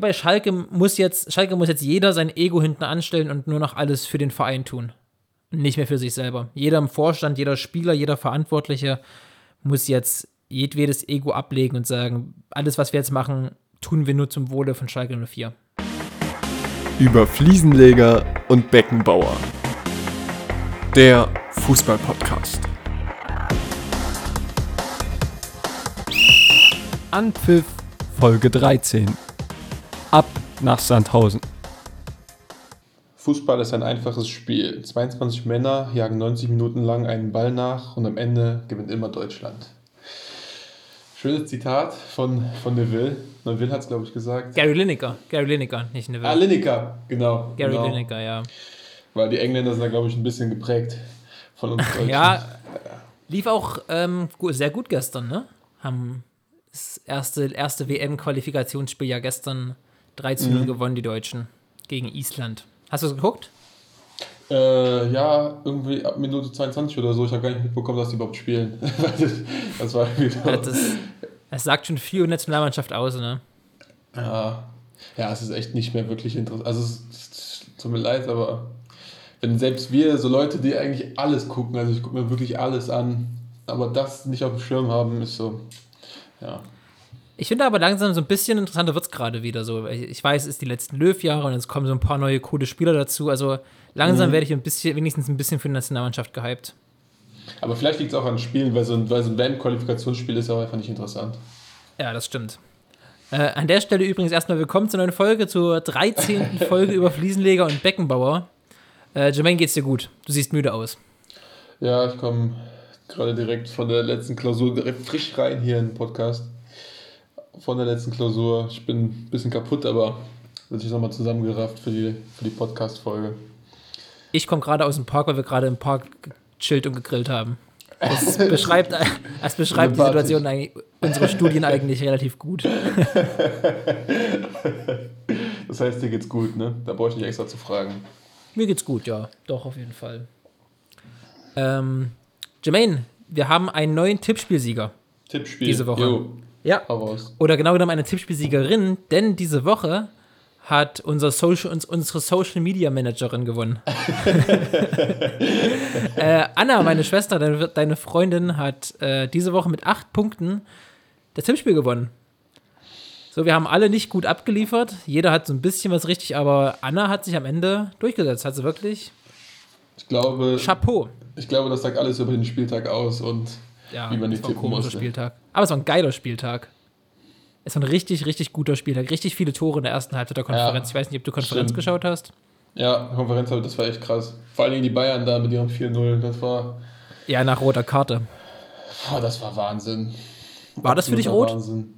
bei Schalke muss jetzt, Schalke muss jetzt jeder sein Ego hinten anstellen und nur noch alles für den Verein tun. Nicht mehr für sich selber. Jeder im Vorstand, jeder Spieler, jeder Verantwortliche muss jetzt jedwedes Ego ablegen und sagen, alles, was wir jetzt machen, tun wir nur zum Wohle von Schalke 04. Über Fliesenleger und Beckenbauer. Der Fußballpodcast. Anpfiff Folge 13. Ab nach Sandhausen. Fußball ist ein einfaches Spiel. 22 Männer jagen 90 Minuten lang einen Ball nach und am Ende gewinnt immer Deutschland. Schönes Zitat von, von Neville. Neville hat es, glaube ich, gesagt. Gary Lineker. Gary Lineker, nicht Neville. Ah, Lineker, genau. Gary genau. Lineker, ja. Weil die Engländer sind da, glaube ich, ein bisschen geprägt von uns Deutschen. Ja, lief auch ähm, sehr gut gestern, ne? Haben das erste, erste WM-Qualifikationsspiel ja gestern 3 zu 0 gewonnen, die Deutschen, gegen Island. Hast du es geguckt? Äh, ja, irgendwie ab Minute 22 oder so. Ich habe gar nicht mitbekommen, dass die überhaupt spielen. das war irgendwie Ja, Das, das sagt schon viel über Nationalmannschaft aus, ne? Ja, ja, es ist echt nicht mehr wirklich interessant. Also, es, es tut mir leid, aber wenn selbst wir, so Leute, die eigentlich alles gucken, also ich gucke mir wirklich alles an, aber das nicht auf dem Schirm haben, ist so, ja. Ich finde aber langsam so ein bisschen interessanter wird es gerade wieder so. Ich weiß, es ist die letzten Löw-Jahre und es kommen so ein paar neue coole Spieler dazu. Also langsam werde ich ein bisschen, wenigstens ein bisschen für die Nationalmannschaft gehypt. Aber vielleicht liegt es auch an Spielen, weil so ein, weil so ein WM-Qualifikationsspiel ist auch einfach nicht interessant. Ja, das stimmt. Äh, an der Stelle übrigens erstmal willkommen zur neuen Folge, zur 13. Folge über Fliesenleger und Beckenbauer. Äh, Jermaine, geht's dir gut? Du siehst müde aus. Ja, ich komme gerade direkt von der letzten Klausur direkt frisch rein hier in den Podcast. Von der letzten Klausur. Ich bin ein bisschen kaputt, aber wird sich nochmal zusammengerafft für die, für die Podcast-Folge. Ich komme gerade aus dem Park, weil wir gerade im Park gechillt und gegrillt haben. Das beschreibt, das beschreibt die. Situation, eigentlich, unsere Studien eigentlich relativ gut. Das heißt, dir geht's gut, ne? Da brauche ich nicht extra zu fragen. Mir geht's gut, ja. Doch, auf jeden Fall. Ähm, Jermaine, wir haben einen neuen Tippspielsieger. Tippspiel. Diese Woche. Jo, Ja. hau raus. Oder genau genommen eine Tippspielsiegerin, denn diese Woche hat unser Social, uns, unsere Social Media Managerin gewonnen. äh, Anna, meine Schwester, deine, deine Freundin, hat äh, diese Woche mit acht Punkten das Tippspiel gewonnen. So, wir haben alle nicht gut abgeliefert. Jeder hat so ein bisschen was richtig, aber Anna hat sich am Ende durchgesetzt. Hat sie wirklich Ich glaube, Chapeau. ich glaube, das sagt alles über den Spieltag aus und Ja, wie man ein tippen musste. Spieltag. Aber es war ein geiler Spieltag. Es war ein richtig, richtig guter Spieltag. Richtig viele Tore in der ersten Halbzeit der Konferenz. Ja, ich weiß nicht, ob du Konferenz stimmt. geschaut hast. Ja, Konferenz, das war echt krass. Vor allen Dingen die Bayern da mit ihrem 4-0, das war, Ja, nach roter Karte. boah, das war Wahnsinn. War das für dich rot? Wahnssin.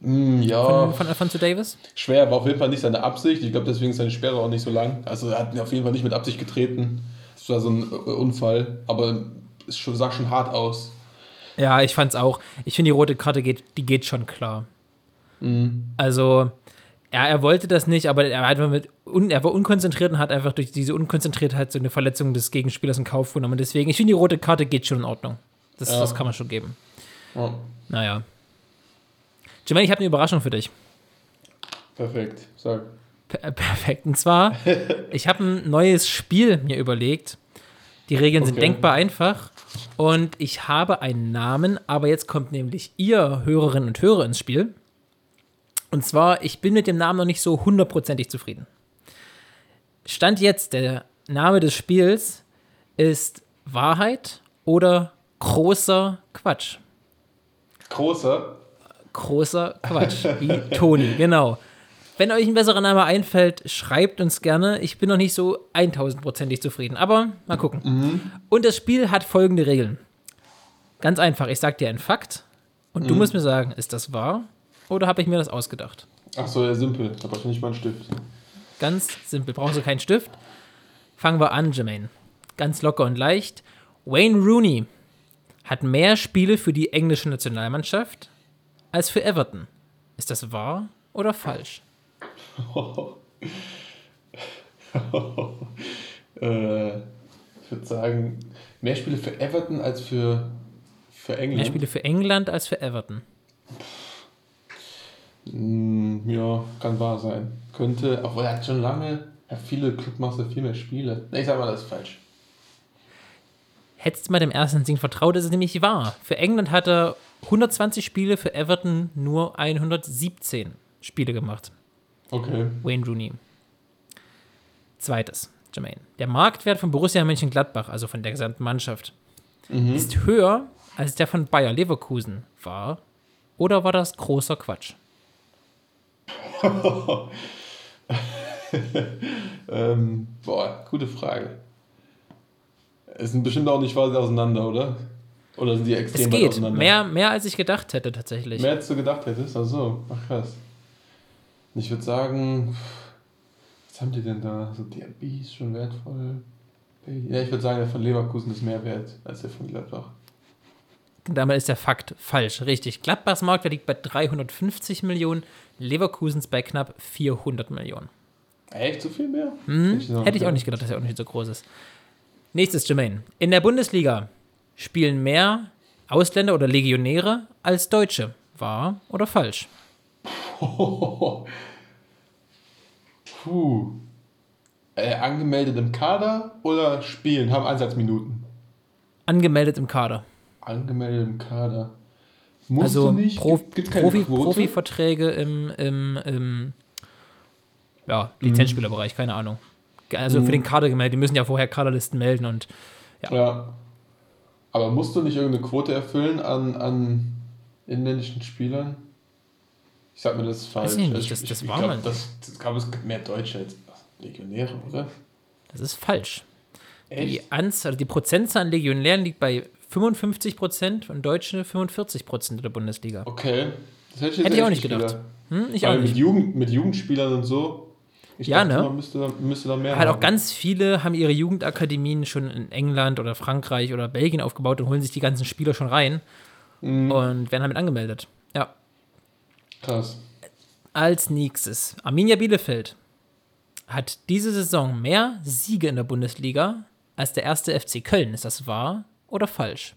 Mm, ja, Von, von Alfonso Davis? schwer, war auf jeden Fall nicht seine Absicht. Ich glaube, deswegen ist seine Sperre auch nicht so lang. Also er hat auf jeden Fall nicht mit Absicht getreten. Das war so ein äh, Unfall, aber es schon, sah schon hart aus. Ja, ich fand's auch. Ich finde, die rote Karte geht, die geht schon klar. Also, ja, er wollte das nicht, aber er, hat mit un, er war unkonzentriert und hat einfach durch diese Unkonzentriertheit so eine Verletzung des Gegenspielers in Kauf genommen. Und deswegen, ich finde, die rote Karte geht schon in Ordnung. Das, Ja. das kann man schon geben. Ja, Naja. Jermaine, ich habe eine Überraschung für dich. perfekt, sag. Per perfekt. Und zwar, ich habe ein neues Spiel mir überlegt. Die Regeln sind Okay. denkbar einfach. Und ich habe einen Namen, aber jetzt kommt nämlich ihr Hörerinnen und Hörer ins Spiel. Und zwar, ich bin mit dem Namen noch nicht so hundertprozentig zufrieden. Stand jetzt, der Name des Spiels ist Wahrheit oder großer Quatsch. Großer. Großer Quatsch, wie Toni, genau. Wenn euch ein besserer Name einfällt, schreibt uns gerne. Ich bin noch nicht so 1000%ig zufrieden, aber mal gucken. Und das Spiel hat folgende Regeln. Ganz einfach, ich sag dir einen Fakt und du musst mir sagen, ist das wahr oder habe ich mir das ausgedacht? Ach so, ja, simpel. Da brauche ich nicht mal einen Stift. Ganz simpel, brauchst du keinen Stift? Fangen wir an, Jermaine. Ganz locker und leicht. Wayne Rooney hat mehr Spiele für die englische Nationalmannschaft als für Everton. Ist das wahr oder falsch? äh, ich würde sagen, mehr Spiele für Everton als für, für England. Mehr Spiele für England als für Everton. Mm, ja, kann wahr sein. Könnte, obwohl er hat schon lange, ja, viele Clubmaster, viel mehr Spiele. Ich sag mal, das ist falsch. Hättest du mal dem ersten Instinkt vertraut, ist es nämlich wahr. Für England hat er 120 Spiele, für Everton nur 117 Spiele gemacht. Okay. Wayne Rooney. Zweites, Jermaine. Der Marktwert von Borussia Mönchengladbach, also von der gesamten Mannschaft, ist höher als der von Bayer Leverkusen war. Oder war das großer Quatsch? Ähm, boah, gute Frage. Es sind bestimmt auch nicht weit auseinander, oder? Oder sind die extrem Es weit geht. auseinander? Mehr, mehr als ich gedacht hätte, tatsächlich. Mehr als du gedacht hättest? Ach so, ach krass. Ich würde sagen, was haben die denn da? So DRB ist schon wertvoll. Ja, ich würde sagen, der von Leverkusen ist mehr wert als der von Gladbach. Damit ist der Fakt falsch. Richtig. Gladbachs Marktwert liegt bei 350 Millionen, Leverkusens bei knapp 400 Millionen. Echt so viel mehr? Hm, hätte ich auch nicht gedacht, dass er auch nicht so groß ist. Nächstes, Jermaine. In der Bundesliga spielen mehr Ausländer oder Legionäre als Deutsche. Wahr oder falsch? Puh. Äh, angemeldet im Kader oder spielen, haben Einsatzminuten? Angemeldet im Kader. Angemeldet im Kader. Musst also du nicht? Pro, Gibt- gibt keine Profi? Profiverträge im, im, im ja, Lizenzspielerbereich, keine Ahnung. Also Mhm. für den Kader gemeldet, die müssen ja vorher Kaderlisten melden und Ja. Aber musst du nicht irgendeine Quote erfüllen an, an inländischen Spielern? Ich sag mir, das ist falsch. ich nicht, das- das ich war glaub, das, das gab es mehr Deutsche als Legionäre, oder? das ist falsch. Die Echt? Anzahl, die Prozentzahl an Legionären liegt bei 55 Prozent und Deutsche 45 Prozent in der Bundesliga. Okay. Das hätte ich, Hätte ich auch nicht gedacht. Hm, ich Weil auch Mit, nicht. Jugend, mit Jugendspielern und so. Ich Ja, dachte, ne? man müsste, da- müsste da mehr Halt auch haben. ganz viele haben ihre Jugendakademien schon in England oder Frankreich oder Belgien aufgebaut und holen sich die ganzen Spieler schon rein Mhm. und werden damit angemeldet. Ja. Krass. Als nächstes, Arminia Bielefeld hat diese Saison mehr Siege in der Bundesliga als der erste FC Köln. Ist das wahr oder falsch?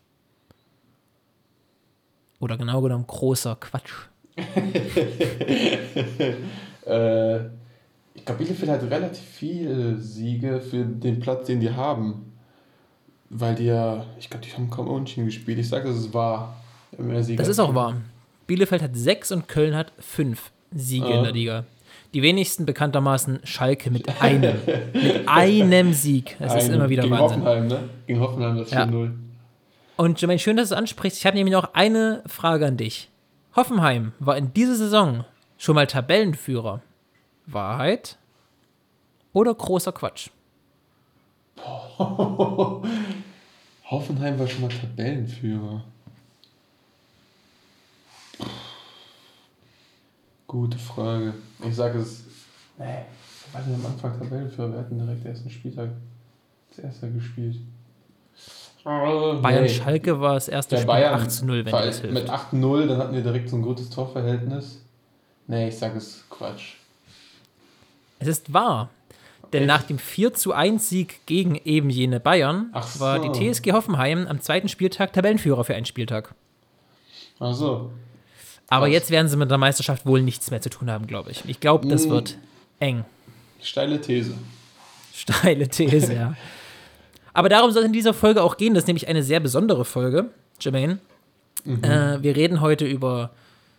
Oder genau genommen großer Quatsch. Äh, ich glaube, Bielefeld hat relativ viele Siege für den Platz, den die haben. Weil die ja, ich glaube, die haben kaum Unentschieden gespielt. Ich sage, das ist wahr. Mehr Siege Das ist auch wahr. Bielefeld hat sechs und Köln hat fünf Siege Ah. in der Liga. Die wenigsten bekanntermaßen Schalke mit einem. mit einem Sieg. Das ist Ein- immer wieder gegen Wahnsinn. Hoffenheim, ne? Gegen Hoffenheim das Ja. 4-0. Und Jermaine, schön, dass du es ansprichst. Ich habe nämlich noch eine Frage an dich. Hoffenheim war in dieser Saison schon mal Tabellenführer. Wahrheit oder großer Quatsch? Hoffenheim war schon mal Tabellenführer. Gute Frage. Ich sage es. Nee, wir waren am Anfang Tabellenführer. Wir hatten direkt ersten Spieltag das erste gespielt. Bayern Schalke war das erste Der Spiel Bayern 8 zu 0, wenn das hilft. mit 8-0, dann hatten wir direkt so ein gutes Torverhältnis. Nee, ich sage es Quatsch. Es ist wahr. Denn Echt? nach dem 4 zu 1 Sieg gegen eben jene Bayern Ach war so. die TSG Hoffenheim am zweiten Spieltag Tabellenführer für einen Spieltag. Ach so. Aber Krass. jetzt werden sie mit der Meisterschaft wohl nichts mehr zu tun haben, glaube ich. Ich glaube, das Mm. wird eng. Steile These. Steile These, ja. Aber darum soll es in dieser Folge auch gehen. Das ist nämlich eine sehr besondere Folge, Jermaine. Äh, wir reden heute über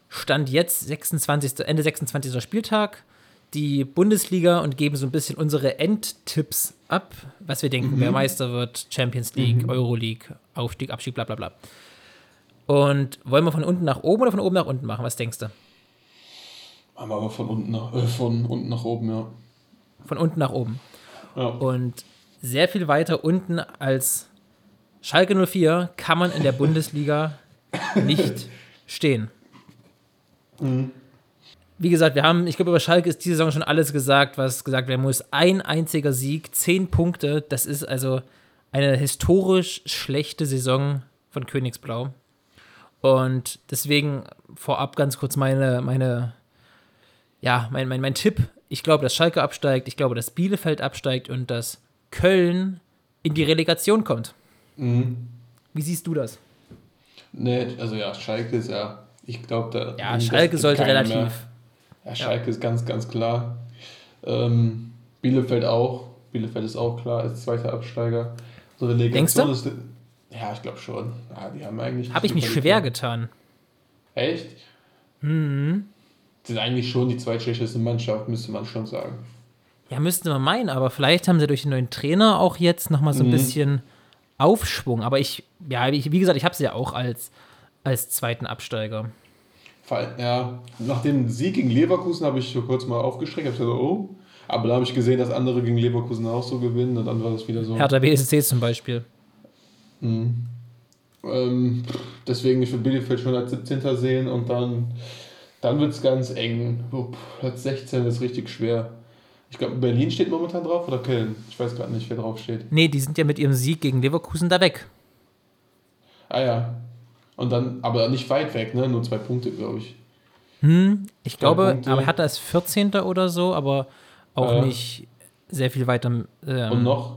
Stand jetzt, 26., Ende 26. Spieltag, die Bundesliga und geben so ein bisschen unsere Endtipps ab, was wir denken, wer Meister wird, Champions League, Euroleague, Aufstieg, Abstieg, bla bla bla. Und wollen wir von unten nach oben oder von oben nach unten machen? Was denkst du? Machen wir aber von unten nach, äh, von unten nach oben, ja. Von unten nach oben. ja. Und sehr viel weiter unten als Schalke 04 kann man in der Bundesliga nicht stehen. Wie gesagt, wir haben, ich glaube, über Schalke ist diese Saison schon alles gesagt, was gesagt werden muss. Ein einziger Sieg, zehn Punkte, das ist also eine historisch schlechte Saison von Königsblau. Und deswegen vorab ganz kurz meine, meine, ja, mein, mein, mein Tipp. Ich glaube, dass Schalke absteigt, ich glaube, dass Bielefeld absteigt und dass Köln in die Relegation kommt. Mhm. Wie siehst du das? Nee, also ja, Schalke ist ja, ich glaube, da. Ja, Schalke sollte relativ, mehr. Ja, Schalke ist ganz, ganz klar. Ähm, Bielefeld auch. Bielefeld ist auch klar als zweiter Absteiger. So Denkst du? Ist, ja, ich glaube schon. Ja, die haben eigentlich. Habe ich mich schwer getan. Echt? Mhm. Sind eigentlich schon die zweitschlechteste Mannschaft, müsste man schon sagen. Ja, müsste man meinen, aber vielleicht haben sie durch den neuen Trainer auch jetzt nochmal so ein Mhm. bisschen Aufschwung. Aber ich, ja, ich, wie gesagt, ich habe sie ja auch als, als zweiten Absteiger. Ja, nach dem Sieg gegen Leverkusen habe ich so kurz mal aufgeschreckt. habe gesagt, oh. Aber dann habe ich gesehen, dass andere gegen Leverkusen auch so gewinnen und dann war das wieder so. Hertha BSC zum Beispiel. Mhm. Ähm, deswegen, ich würde Bielefeld schon als 17. sehen und dann, dann wird es ganz eng. Platz 16 ist richtig schwer. Ich glaube, Berlin steht momentan drauf oder Köln? Ich weiß gerade nicht, wer drauf steht. Nee, die sind ja mit ihrem Sieg gegen Leverkusen da weg. Ah ja. Und dann, aber nicht weit weg, ne? Nur zwei Punkte, glaube ich. Hm, ich glaube, Punkte. aber Hertha ist 14. oder so, aber auch Ja. nicht sehr viel weiter. Ähm, Und noch,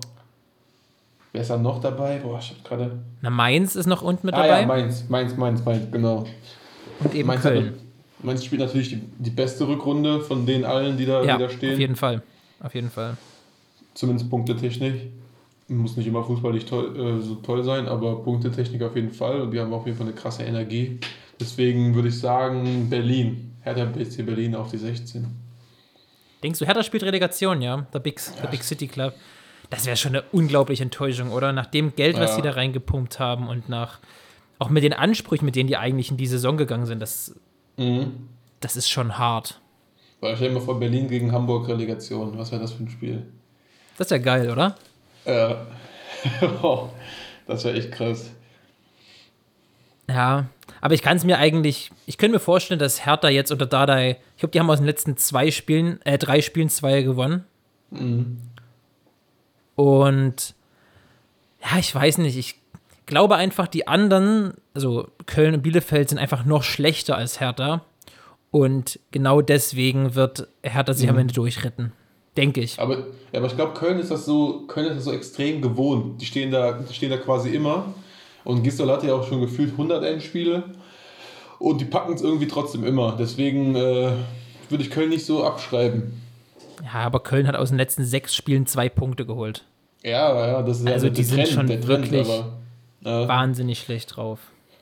wer ist da noch dabei? Boah, ich habe gerade. Na, Mainz ist noch unten mit Ah dabei ja, Mainz, Mainz, Mainz, Mainz, genau. und eben Mainz, Köln. Hat, Mainz spielt natürlich die, die beste Rückrunde von den allen, die da, Ja, die da auf stehen. jeden Fall. Auf jeden Fall. Zumindest Punktetechnik. Muss nicht immer fußballig toll, äh, so toll sein, aber Punktetechnik auf jeden Fall. Und die haben auf jeden Fall eine krasse Energie. Deswegen würde ich sagen, Berlin. Hertha BSC Berlin auf die 16. Denkst du, Hertha spielt Relegation, ja? Der Big, der Big City Club. Das wäre schon eine unglaubliche Enttäuschung, oder? Nach dem Geld, was Ja. sie da reingepumpt haben und nach auch mit den Ansprüchen, mit denen die eigentlich in die Saison gegangen sind, das, Mhm. das ist schon hart. Weil stell dir mal vor, Berlin gegen Hamburg Relegation. Was wäre das für ein Spiel? Das ist ja geil, oder? Äh, das wäre echt krass. Ja, aber ich kann es mir eigentlich, ich könnte mir vorstellen, dass Hertha jetzt unter Dardai, ich glaube, die haben aus den letzten zwei Spielen, äh, drei Spielen zwei gewonnen. Mhm. Und ja, ich weiß nicht, ich glaube einfach, die anderen, also Köln und Bielefeld, sind einfach noch schlechter als Hertha. Und genau deswegen wird Hertha sich am Ende durchritten. Denke ich. Aber, ja, aber ich glaube, Köln ist das so, Köln ist das so extrem gewohnt. Die stehen da, die stehen da quasi immer. Und Gistol hatte ja auch schon gefühlt 100 Endspiele. Und die packen es irgendwie trotzdem immer. Deswegen äh, würde ich Köln nicht so abschreiben. Ja, aber Köln hat aus den letzten sechs Spielen zwei Punkte geholt. Ja, ja, das ist ja Also der die sind schon der wirklich aber, äh, Wahnsinnig schlecht drauf.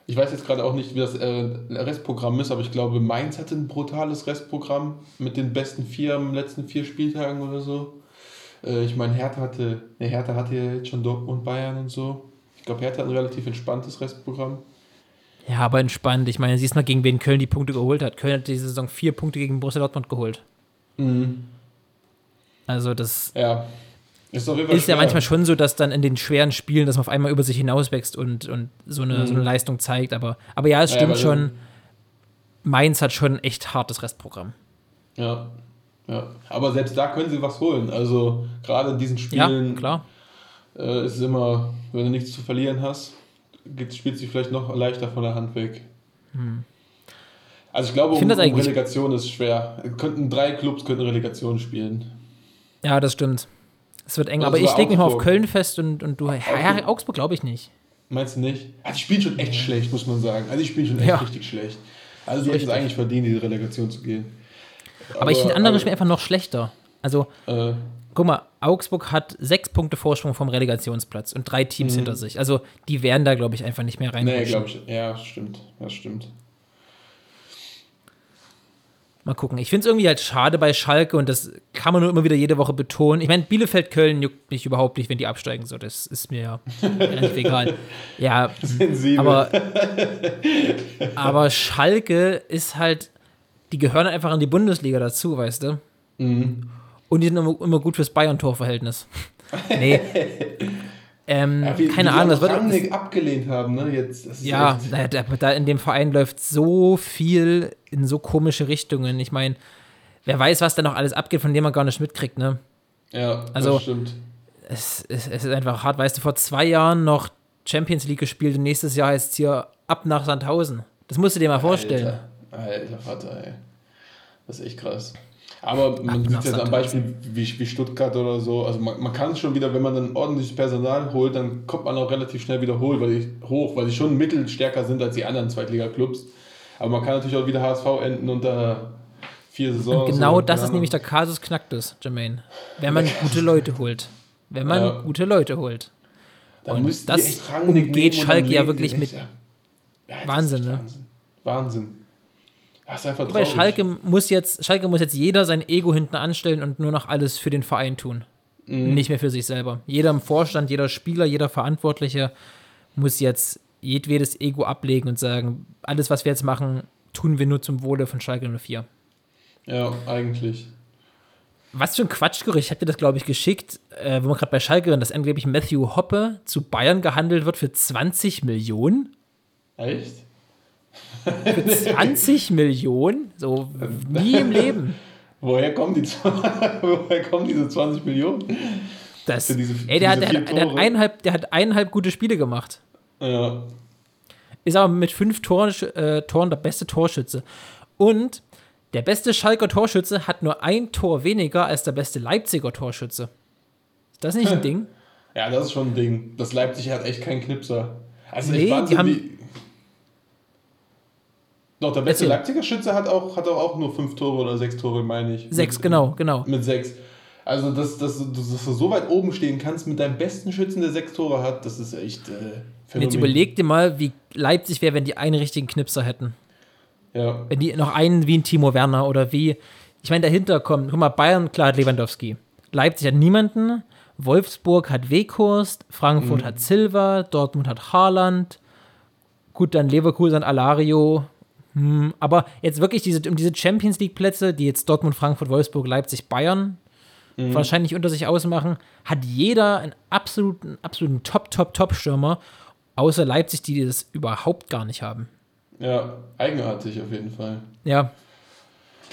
ich weiß jetzt gerade auch nicht, wie das äh, Restprogramm ist, aber ich glaube, Mainz hatte ein brutales Restprogramm mit den besten vier am letzten vier Spieltagen oder so. Äh, ich meine, Hertha hatte, ne, Hertha hatte ja jetzt schon Dortmund, Bayern und so. Ich glaube, Hertha hat ein relativ entspanntes Restprogramm. Ja, aber entspannt. Ich meine, siehst mal, gegen wen Köln die Punkte geholt hat. Köln hat diese Saison vier Punkte gegen Borussia Dortmund geholt. Mhm. Also das Ja. Ist, ist ja manchmal schon so, dass dann in den schweren Spielen, dass man auf einmal über sich hinauswächst und, und so, eine, Mhm. so eine Leistung zeigt. Aber, aber ja, es Ja, stimmt aber schon. Mainz hat schon ein echt hartes Restprogramm. Ja. ja. Aber selbst da können sie was holen. Also, gerade in diesen Ja, Spielen klar. äh, ist es immer, wenn du nichts zu verlieren hast, spielt sich vielleicht noch leichter von der Hand weg. Also ich glaube, Ich um, um Relegation ist schwer. Könnten drei Clubs könnten Relegation spielen. Ja, das stimmt. Es wird eng. Oder aber ich lege mich mal auf. Köln fest und, und du. Ja, ja, Augsburg glaube ich nicht. Meinst du nicht? Ah, die spielen schon echt schlecht, muss man sagen. Also die spielen schon echt Ja. richtig schlecht. Also die hätten es eigentlich verdient, in die Relegation zu gehen. Aber, ich finde andere aber, spielen einfach noch schlechter. Also, äh, guck mal, Augsburg hat sechs Punkte Vorsprung vom Relegationsplatz und drei Teams Mhm. hinter sich. Also, die werden da, glaube ich, einfach nicht mehr Nee, reinrutschen. glaube ich. Ja, stimmt. Das stimmt. Mal gucken. Ich finde es irgendwie halt schade bei Schalke und das kann man nur immer wieder jede Woche betonen. Ich meine, Bielefeld-Köln juckt mich überhaupt nicht, wenn die absteigen. So, das ist mir ja relativ egal. Ja, Sensibel. aber, aber Schalke ist halt, die gehören einfach in die Bundesliga dazu, weißt du? Mhm. Und die sind immer, immer gut fürs Bayern-Torverhältnis. Nee. ähm, Ja, wie, keine wie Ahnung, das wird. Rangnick abgelehnt haben, ne? Jetzt, Ja, da, da in dem Verein läuft so viel in so komische Richtungen. Ich meine, wer weiß, was da noch alles abgeht, von dem man gar nicht mitkriegt, ne? ja Also- das stimmt. Es, es, es ist einfach hart. Weißt du, vor zwei Jahren noch Champions League gespielt und nächstes Jahr heißt es hier ab nach Sandhausen. Das musst du dir mal vorstellen. Alter, alter Vater, ey. Das ist echt krass. Aber man sieht jetzt am. Beispiel wie, wie Stuttgart oder so. Also man, man kann schon wieder, wenn man dann ordentliches Personal holt, dann kommt man auch relativ schnell wieder hoch, weil die, hoch, weil die schon mittelstärker sind als die anderen Zweitliga-Clubs. Aber man kann natürlich auch wieder HSV enden und da vier Saisons. Und genau so, das ist nämlich der. Kasus Knacktus, Jermaine. Wenn man gute Leute holt. Wenn man Ja. gute Leute holt. Da und das umgeht dann Schalke ja wirklich mit ja. Wahnsinn, ne? Wahnsinn. Wahnsinn. Das einfach Bei. Schalke muss jetzt, Schalke muss jetzt jeder sein Ego hinten anstellen und nur noch alles für den Verein tun. Mhm. Nicht mehr für sich selber. Jeder im Vorstand, jeder Spieler, jeder Verantwortliche muss jetzt jedwedes Ego ablegen und sagen, alles, was wir jetzt machen, tun wir nur zum Wohle von Schalke 04. Ja, eigentlich. Was für ein Quatschgerücht. Ich habe dir das, glaube ich, geschickt, äh, wo man gerade bei Schalke sind, dass angeblich Matthew Hoppe zu Bayern gehandelt wird für 20 Millionen. Echt? Für 20 Millionen? So nie im Leben. Woher kommen, die, woher kommen diese 20 Millionen? Das, diese- ey, der, hat, der, hat, der, hat eineinhalb, der hat eineinhalb gute Spiele gemacht. Ja. Ist aber mit fünf Toren, äh, Toren der beste Torschütze. Und der beste Schalker Torschütze hat nur ein Tor weniger als der beste Leipziger Torschütze. Ist das nicht ein Ding? ja, das ist schon ein Ding. Das Leipzig hat echt keinen Knipser. Also Nee, echt die haben- wie- Doch, der beste. Leipziger Schütze hat auch, hat auch nur fünf Tore oder sechs Tore, meine ich. Sechs, Mit- genau, genau. Mit sechs. Also, dass, dass, dass, du so weit oben stehen kannst mit deinem besten Schützen, der sechs Tore hat, das ist echt äh, jetzt überleg dir mal, wie Leipzig wäre, wenn die einen richtigen Knipser hätten. Ja, Wenn die noch einen wie ein Timo Werner oder wie, ich meine, dahinter kommen, guck mal, Bayern, klar hat Lewandowski. Leipzig hat niemanden, Wolfsburg hat Weghorst, Frankfurt Mhm. hat Silva, Dortmund hat Haaland, gut, dann Leverkusen Alario. Hm, aber jetzt wirklich diese, um diese Champions League-Plätze, die jetzt Dortmund, Frankfurt, Wolfsburg, Leipzig, Bayern Mhm. wahrscheinlich unter sich ausmachen, hat jeder einen absoluten, absoluten Top, Top, Top-Stürmer, außer Leipzig, die das überhaupt gar nicht haben. ja, eigenartig auf jeden Fall. Ja,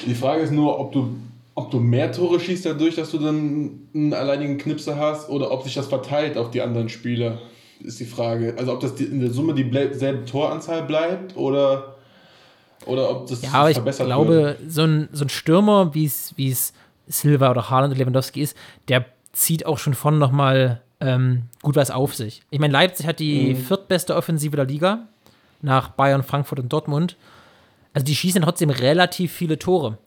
Die Frage ist nur, ob du, ob du mehr Tore schießt dadurch, dass du dann einen alleinigen Knipser hast oder ob sich das verteilt auf die anderen Spieler, ist die Frage. Also ob das die, in der Summe dieselbe Toranzahl bleibt oder, oder ob das Ja, aber ich glaube, wird. so ein, so ein Stürmer, wie es wie es Silva oder Haaland oder Lewandowski ist, der zieht auch schon vorne nochmal ähm, gut was auf sich. Ich meine, Leipzig hat die Mhm. viertbeste Offensive der Liga nach Bayern, Frankfurt und Dortmund. Also die schießen trotzdem relativ viele Tore.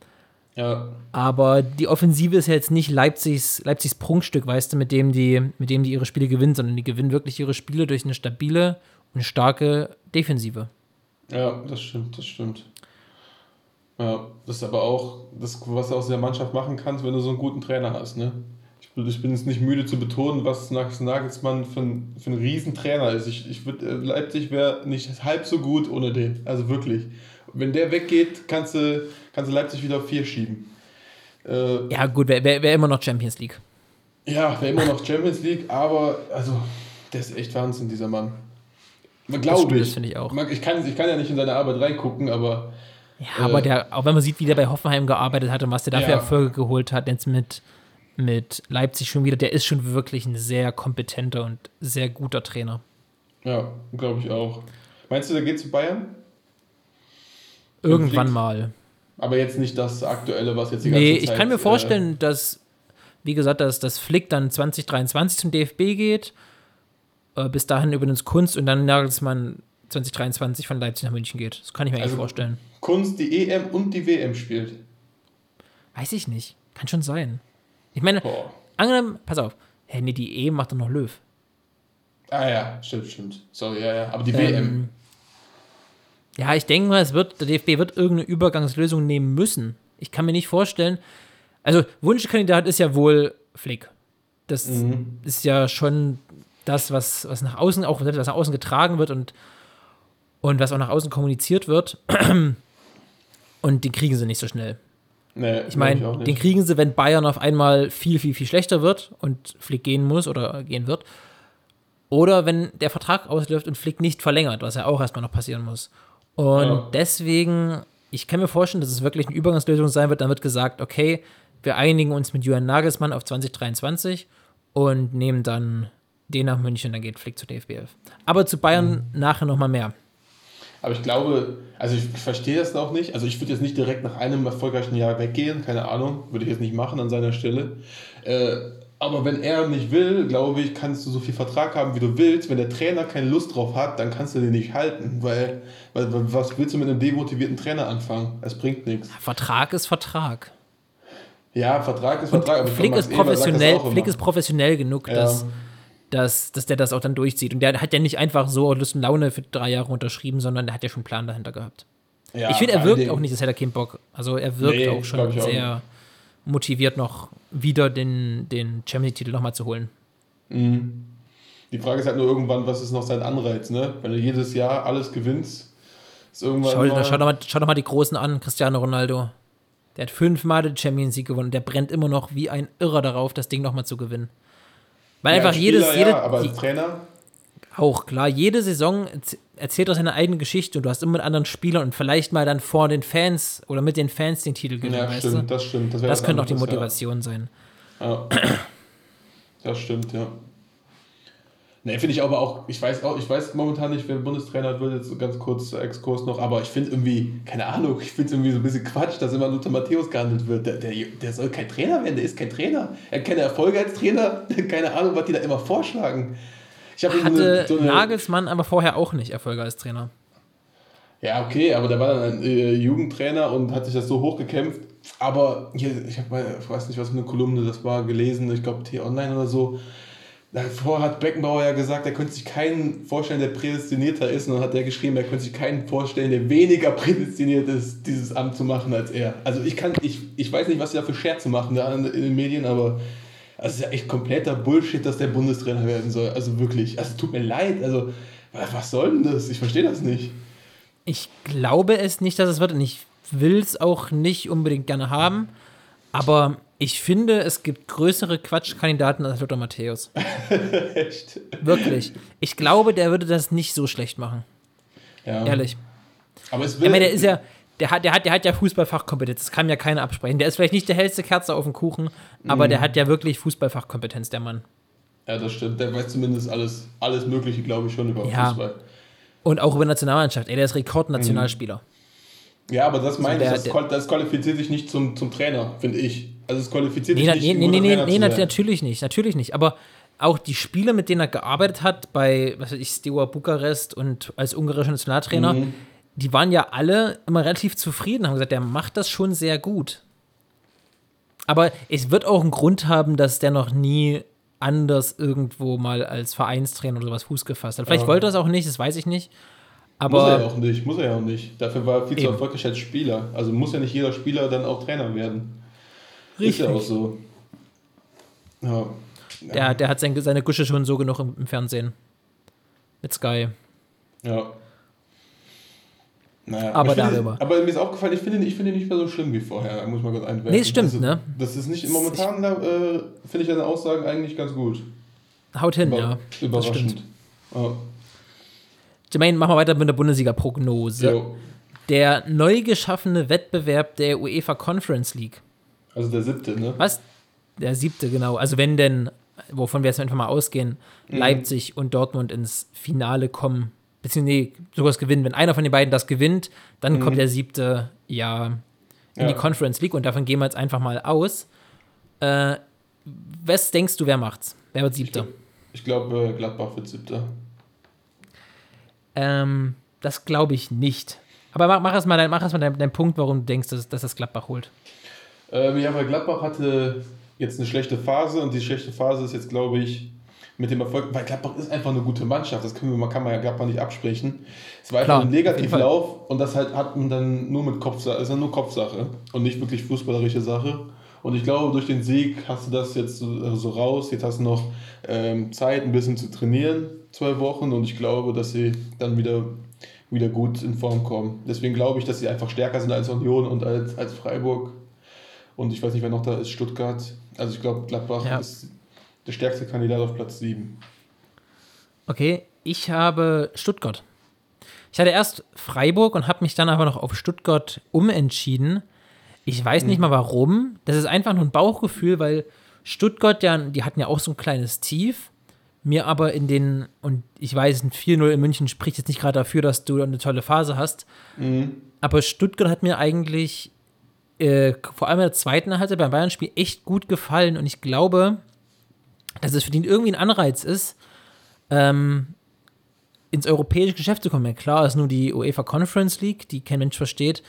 Ja, Aber die Offensive ist ja jetzt nicht Leipzigs, Leipzigs Prunkstück, weißt du, mit dem, die, mit dem die ihre Spiele gewinnen, sondern die gewinnen wirklich ihre Spiele durch eine stabile und starke Defensive. Ja, das stimmt, das stimmt. Ja, das ist aber auch das, was du aus der Mannschaft machen kannst, wenn du so einen guten Trainer hast, ne? Ich, bin- ich bin jetzt nicht müde zu betonen, was Nag- Nagelsmann für ein, für ein Riesentrainer ist. Ich, ich würd, äh, Leipzig wäre nicht halb so gut ohne den. Also wirklich. Wenn der weggeht, kannst du, kannst du Leipzig wieder auf vier schieben. Äh, Ja, gut, wäre wär, wär immer noch Champions League. ja, wäre immer noch Champions League, aber also, der ist echt Wahnsinn, dieser Mann. Glaube das ich. finde ich auch. Ich kann, ich kann ja nicht in seine Arbeit reingucken, aber Ja, aber der, auch wenn man sieht, wie der bei Hoffenheim gearbeitet hat und was der dafür Ja. Erfolge geholt hat, jetzt mit, mit Leipzig schon wieder, der ist schon wirklich ein sehr kompetenter und sehr guter Trainer. ja, glaube ich auch. Meinst du, der geht zu Bayern? Irgendwann mal. Aber jetzt nicht das Aktuelle, was jetzt die ganze Nee, Zeit... ich kann mir äh, vorstellen, dass, wie gesagt, dass, dass Flick dann 2023 zum DFB geht, äh, bis dahin übrigens Kunst und dann Nagelsmann 2023 von Leipzig nach München geht. Das kann ich mir eigentlich Also- vorstellen. Kunst die EM und die WM spielt. Weiß ich nicht. Kann schon sein. Ich meine, Boah. angenommen, pass auf, hä, nee, die E macht doch noch Löw. Ah ja, stimmt, stimmt. Sorry, ja, ja. Aber die Ähm, WM. Ja, ich denke mal, es wird, der DFB wird irgendeine Übergangslösung nehmen müssen. Ich kann mir nicht vorstellen. Also, Wunschkandidat ist ja wohl Flick. Das Mhm. ist ja schon das, was, was nach außen, auch selbst was nach außen getragen wird und, und was auch nach außen kommuniziert wird. Und den kriegen sie nicht so schnell. Nee, Ich meine, den kriegen sie, wenn Bayern auf einmal viel, viel, viel schlechter wird und Flick gehen muss oder gehen wird. Oder wenn der Vertrag ausläuft und Flick nicht verlängert, was ja auch erstmal noch passieren muss. Und Ja. deswegen, ich kann mir vorstellen, dass es wirklich eine Übergangslösung sein wird. Dann wird gesagt, okay, wir einigen uns mit Julian Nagelsmann auf 2023 und nehmen dann den nach München, dann geht Flick zu DFB11. Aber zu Bayern nachher nochmal mehr. Aber ich glaube, also ich, verstehe das auch nicht. Also ich würde jetzt nicht direkt nach einem erfolgreichen Jahr weggehen, keine Ahnung, würde ich jetzt nicht machen an seiner Stelle. Äh, Aber wenn er nicht will, glaube ich, kannst du so viel Vertrag haben, wie du willst. Wenn der Trainer keine Lust drauf hat, dann kannst du den nicht halten. Weil, weil was willst du mit einem demotivierten Trainer anfangen? Es bringt nichts. Vertrag ist Vertrag. Ja, Vertrag ist Vertrag. aber Flick, ist professionell, Flick ist professionell genug, ja. dass, dass, dass der das auch dann durchzieht. Und der hat ja nicht einfach so Lust und Laune für drei Jahre unterschrieben, sondern der hat ja schon einen Plan dahinter gehabt. Ja, ich finde, er wirkt auch nicht, als hätte er keinen Bock. Also er wirkt nee, auch schon sehr auch motiviert, noch wieder den, den Champions-Titel nochmal zu holen. Mhm. Die Frage ist halt nur irgendwann, was ist noch sein Anreiz, ne? Wenn du jedes Jahr alles gewinnst, ist irgendwann. Schau, mal schau, doch mal, schau doch mal die Großen an, Cristiano Ronaldo. Der hat fünfmal den Champions League gewonnen. Der brennt immer noch wie ein Irrer darauf, das Ding nochmal zu gewinnen. Weil ja, einfach Spieler, jedes. Jede, ja, aber als Trainer? Auch klar, jede Saison erzählt er seine eigene Geschichte und du hast immer mit anderen Spielern und vielleicht mal dann vor den Fans oder mit den Fans den Titel gewinnen. Ja, weißt stimmt, du? das stimmt. Das, das könnte auch die Motivation ja. sein. Ja. Das stimmt, ja. Ne, finde ich aber auch, ich weiß auch, ich weiß momentan nicht, wer Bundestrainer wird, jetzt ganz kurz Exkurs noch, aber ich finde irgendwie, keine Ahnung, ich finde es irgendwie so ein bisschen Quatsch, dass immer Luther Matthäus gehandelt wird. Der, der, der soll kein Trainer werden, der ist kein Trainer. Er hat keine Erfolge als Trainer, keine Ahnung, was die da immer vorschlagen. Ich Hatte eine, so eine, Nagelsmann aber vorher auch nicht Erfolge als Trainer. Ja, okay, aber der war dann ein äh, Jugendtrainer und hat sich das so hochgekämpft. Aber hier, ich habe ich weiß nicht, was für eine Kolumne das war, gelesen, ich glaube T-Online oder so Davor hat Beckenbauer ja gesagt, er könnte sich keinen vorstellen, der prädestinierter ist. Und dann hat er geschrieben, er könnte sich keinen vorstellen, der weniger prädestiniert ist, dieses Amt zu machen als er. Also ich kann, ich, ich weiß nicht, was sie da für Scherze machen da in, den Medien, aber es ist ja echt kompletter Bullshit, dass der Bundestrainer werden soll. Also wirklich. Also tut mir leid. Also was soll denn das? Ich verstehe das nicht. Ich glaube es nicht, dass es wird. Und ich will es auch nicht unbedingt gerne haben. Aber ich finde, es gibt größere Quatschkandidaten als Lothar Matthäus. Echt? Wirklich. Ich glaube, der würde das nicht so schlecht machen. Ja. Ehrlich. Aber es will. Ich meine, der ist ja. Der hat, der, hat, der hat ja Fußballfachkompetenz, das kann ja keiner absprechen. Der ist vielleicht nicht der hellste Kerze auf dem Kuchen, aber mhm. der hat ja wirklich Fußballfachkompetenz, der Mann. Ja, das stimmt. Der weiß zumindest alles, alles Mögliche, glaube ich, schon über ja. Fußball. Und auch über Nationalmannschaft. Ey, der ist Rekordnationalspieler. Mhm. Ja, aber das meine also ich, das, das qualifiziert sich nicht zum, zum Trainer, finde ich. Also es qualifiziert nee, nicht. Nee, nee, nee, nee natürlich nicht, natürlich nicht. Aber auch die Spiele, mit denen er gearbeitet hat, bei, was weiß ich, Steaua Bukarest und als ungarischer Nationaltrainer, mhm. die waren ja alle immer relativ zufrieden, haben gesagt, der macht das schon sehr gut. Aber es wird auch einen Grund haben, dass der noch nie anders irgendwo mal als Vereinstrainer oder sowas Fuß gefasst hat. Vielleicht ja. wollte er es auch nicht, das weiß ich nicht. Aber muss er ja auch nicht, muss er ja auch nicht. Dafür war er viel zu erfolgreich als Spieler. Also muss ja nicht jeder Spieler dann auch Trainer werden. Richtig. Ist ja auch so. Ja. Der, der hat sein, seine Gusche schon so genug im, im Fernsehen. Mit Sky. Ja. Naja, aber darüber. aber mir ist aufgefallen, ich finde ich find ihn nicht mehr so schlimm wie vorher, muss man kurz einwerfen. Nee, stimmt, also, ne? Das ist nicht, momentan äh, finde ich seine Aussagen eigentlich ganz gut. Haut hin, Über, ja. Überraschend. Ja. Jermaine, machen wir weiter mit der Bundesliga-Prognose. Der neu geschaffene Wettbewerb der UEFA Conference League also der siebte, ne? Was? Der siebte, genau. Also wenn denn, wovon wir jetzt einfach mal ausgehen, mhm. Leipzig und Dortmund ins Finale kommen, beziehungsweise nee, sogar das gewinnen. Wenn einer von den beiden das gewinnt, dann mhm. kommt der siebte ja in ja. die Conference League und davon gehen wir jetzt einfach mal aus. Äh, was denkst du, wer macht's? Wer wird siebter? Ich glaube, glaub, äh, Gladbach wird siebter. Ähm, das glaube ich nicht. Aber mach, mach erst mal, dein, mach erst mal deinen, deinen Punkt, warum du denkst, dass, dass das Gladbach holt. Ähm, ja, weil Gladbach hatte jetzt eine schlechte Phase und die schlechte Phase ist jetzt, glaube ich, mit dem Erfolg, weil Gladbach ist einfach eine gute Mannschaft, das können wir, kann man ja Gladbach nicht absprechen. Es war einfach Klar, ein Negativlauf und das halt hat man dann nur mit Kopfsache, ist ja nur Kopfsache und nicht wirklich fußballerische Sache. Und ich glaube, durch den Sieg hast du das jetzt so, so raus. Jetzt hast du noch ähm, Zeit, ein bisschen zu trainieren, zwei Wochen. Und ich glaube, dass sie dann wieder, wieder gut in Form kommen. Deswegen glaube ich, dass sie einfach stärker sind als Union und als, als Freiburg. Und ich weiß nicht, wer noch da ist, Stuttgart. Also ich glaube, Gladbach ja. ist der stärkste Kandidat auf Platz 7. Okay, ich habe Stuttgart. Ich hatte erst Freiburg und habe mich dann aber noch auf Stuttgart umentschieden. Ich weiß nicht mhm. mal warum. Das ist einfach nur ein Bauchgefühl, weil Stuttgart, ja, die hatten ja auch so ein kleines Tief. Mir aber in den, und ich weiß, ein 4-0 in München spricht jetzt nicht gerade dafür, dass du eine tolle Phase hast. Mhm. Aber Stuttgart hat mir eigentlich äh, vor allem in der zweiten Halbzeit beim Bayern-Spiel echt gut gefallen und ich glaube, dass es für den irgendwie ein Anreiz ist, ähm, ins europäische Geschäft zu kommen. Ja, klar, ist nur die UEFA Conference League, die kein Mensch versteht,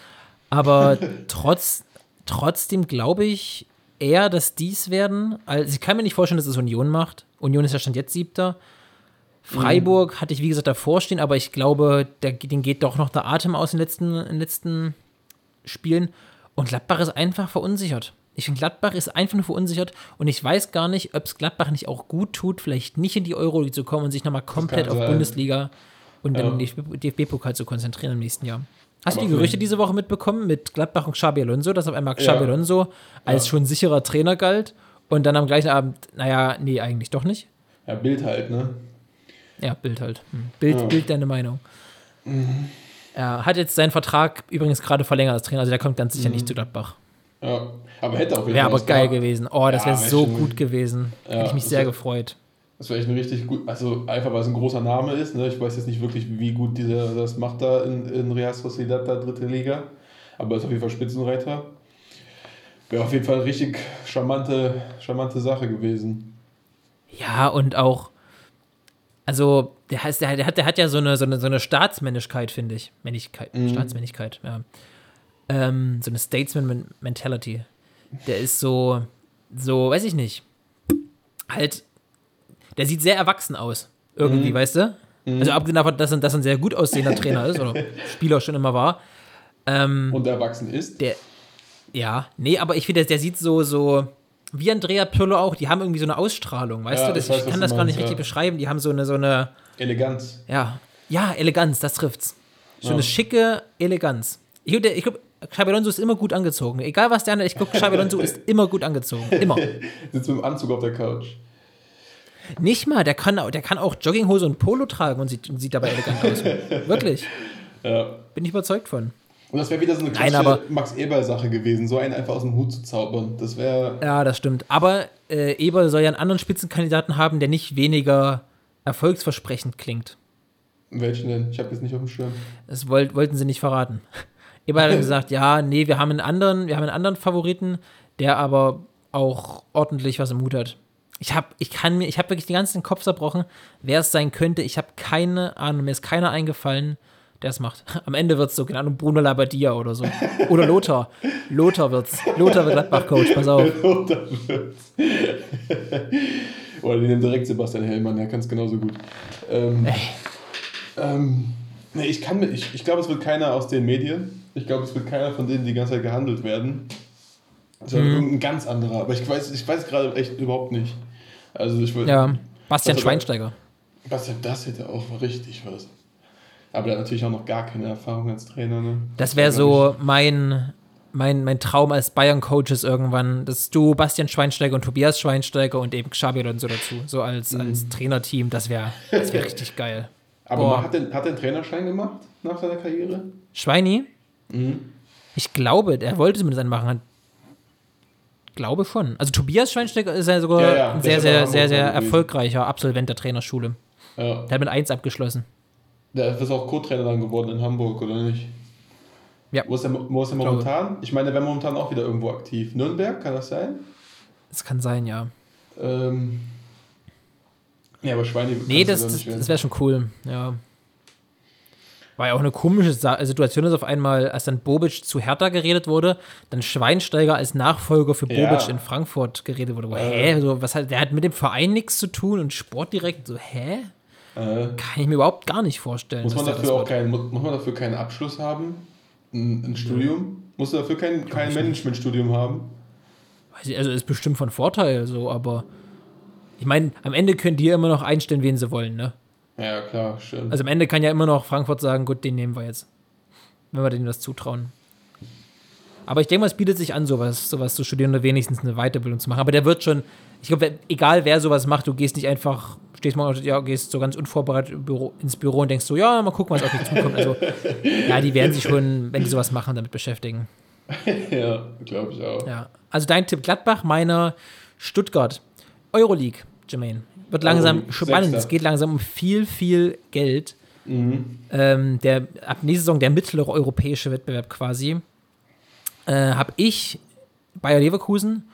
aber trotz, trotzdem glaube ich eher, dass dies werden. Also ich kann mir nicht vorstellen, dass es Union macht. Union ist ja Stand jetzt siebter. Freiburg hatte ich, wie gesagt, davor stehen, aber ich glaube, der, den geht doch noch der Atem aus in den letzten, in den letzten Spielen. Und Gladbach ist einfach verunsichert. Ich finde, Gladbach ist einfach nur verunsichert und ich weiß gar nicht, ob es Gladbach nicht auch gut tut, vielleicht nicht in die Euroleague zu kommen und sich nochmal komplett auf sein. Bundesliga und dann Ja. den DFB-Pokal zu konzentrieren im nächsten Jahr. Hast du die Gerüchte diese Woche mitbekommen mit Gladbach und Xabi Alonso, dass auf einmal Xabi Ja. Alonso als Ja. schon sicherer Trainer galt und dann am gleichen Abend, naja, nee, eigentlich doch nicht. Ja, Bild halt, ne? Ja, Bild halt. Hm. Bild. Bild deine Meinung. Er hat jetzt seinen Vertrag übrigens gerade verlängert als Trainer, also der kommt ganz sicher nicht zu Gladbach. Ja. Aber hätte auch Wäre aber geil gehabt. gewesen. Oh, das Ja, wäre wär so gut gewesen. Ja, Hätte ich mich sehr wär- gefreut. Das wäre echt ein richtig gut, also einfach weil es ein großer Name ist. Ne? Ich weiß jetzt nicht wirklich, wie gut dieser das macht da in, in Real Sociedad, da dritte Liga. Aber ist auf jeden Fall Spitzenreiter. Wäre auf jeden Fall eine richtig charmante, charmante Sache gewesen. Ja, und auch, also, der, heißt, der, der, hat, der hat ja so eine, so eine, so eine Staatsmännlichkeit, finde ich. Männlichkeit, Mhm. Staatsmännlichkeit, ja. Ähm, so eine Statesman-Mentality. Der ist so, so, weiß ich nicht. Halt, der sieht sehr erwachsen aus. Irgendwie, Mhm. weißt du? Also abgesehen davon, dass er, dass er ein sehr gut aussehender Trainer ist, oder Spieler schon immer war. Ähm, Und erwachsen ist. der, ja, nee, aber ich finde, der, der sieht so, so, wie Andrea Pirlo auch, die haben irgendwie so eine Ausstrahlung, weißt Ja, du? Das, ich weiß, ich kann das gar nicht meinst, richtig ja. beschreiben. Die haben so eine, so eine, Eleganz. ja, ja, Eleganz, das trifft's. So Ja. eine schicke Eleganz. Ich glaube, ich glaub, Xabi Alonso ist immer gut angezogen. Egal was der andere, ich glaube, Xabi Alonso ist immer gut angezogen. Immer. Sitzt mit dem Anzug auf der Couch. Nicht mal, der kann, auch- der kann auch Jogginghose und Polo tragen und sieht, und sieht dabei elegant aus. Wirklich. Ja. Bin ich überzeugt von. Und das wäre wieder so eine Nein, klassische aber- Max Eberl-Sache gewesen, so einen einfach aus dem Hut zu zaubern. Das wäre. Ja, das stimmt. Aber äh, Eber soll ja einen anderen Spitzenkandidaten haben, der nicht weniger erfolgsversprechend klingt. Welchen denn? Ich habe jetzt nicht auf dem Schirm. Das wollt, wollten sie nicht verraten. Eber hat gesagt, ja, nee, wir haben einen anderen, wir haben einen anderen Favoriten, der aber auch ordentlich was im Hut hat. Ich habe ich kann mir, ich habe wirklich den ganzen Kopf zerbrochen, wer es sein könnte. Ich habe keine Ahnung, mir ist keiner eingefallen, der es macht. Am Ende wird es so, keine Ahnung, Bruno Labbadia oder so. Oder Lothar. Lothar wird's. Lothar wird Gladbach-Coach, pass auf. Oder wird's. Oder die nehmen direkt Sebastian Hellmann, der kann es genauso gut. Ähm, ähm, nee, ich kann ich, ich glaube, es wird keiner aus den Medien. Ich glaube, es wird keiner von denen, die die ganze Zeit gehandelt werden. Sondern Mhm. irgendein ganz anderer. Aber ich weiß, ich weiß gerade echt überhaupt nicht. Also ich würde. Ja, Bastian aber- Schweinsteiger. Denn das hätte auch richtig was. Aber der hat natürlich auch noch gar keine Erfahrung als Trainer. Ne? Das wäre so mein, mein, mein Traum als Bayern-Coaches irgendwann, dass du Bastian Schweinsteiger und Tobias Schweinsteiger und eben Xabi und so dazu, so als, Mhm. als Trainerteam, das wäre das wär richtig geil. Aber Boah. hat, den, hat er einen Trainerschein gemacht nach seiner Karriere? Schweini, Mhm. ich glaube, der wollte zumindest einen machen. Glaube schon. Also Tobias Schweinsteiger ist ja sogar Ja, ja, ein der sehr, sehr, sehr, sehr gewesen. erfolgreicher Absolvent der Trainerschule. Ja. Der hat mit 1 abgeschlossen. Der ist auch Co-Trainer dann geworden in Hamburg, oder nicht? Ja. Wo ist er, wo ist er momentan? Ich meine, der wäre momentan auch wieder irgendwo aktiv. Nürnberg, kann das sein? Das kann sein, ja. Ähm. Ja, aber Schweine. Nee, das, da das, das wäre schon cool, ja. War ja auch eine komische Sa Situation, dass auf einmal, als dann Bobic zu Hertha geredet wurde, dann Schweinsteiger als Nachfolger für Bobic Ja. in Frankfurt geredet wurde. Wo, Äh. hä? So, was hat, der hat mit dem Verein nichts zu tun und Sport direkt so, hä? Äh, Kann ich mir überhaupt gar nicht vorstellen. muss, man dafür auch kein, muss man dafür keinen Abschluss haben? Ein, ein Studium? Musst du dafür kein, kein. Managementstudium haben? Weiß ich, Also ist bestimmt von Vorteil, so, aber ich meine, am Ende können die ja immer noch einstellen, wen sie wollen, ne? Ja, klar, stimmt. Also am Ende kann ja immer noch Frankfurt sagen, gut, den nehmen wir jetzt. Wenn wir denen das zutrauen. Aber ich denke mal, es bietet sich an, sowas, sowas zu studieren oder wenigstens eine Weiterbildung zu machen. Aber der wird schon, ich glaube, egal wer sowas macht, du gehst nicht einfach, stehst mal, ja, gehst so ganz unvorbereitet Büro, ins Büro und denkst so, ja, mal gucken, was auf mich zukommt. Also, ja, die werden sich schon, wenn die sowas machen, damit beschäftigen. ja, glaube ich auch. Ja. Also dein Tipp Gladbach, meiner Stuttgart. Euroleague, Jermaine. Wird langsam Euroleague, spannend. Sechster. Es geht langsam um viel, viel Geld. Mhm. Ähm, der, ab nächster Saison der mittlere europäische Wettbewerb quasi. Äh, habe ich Bayer Leverkusen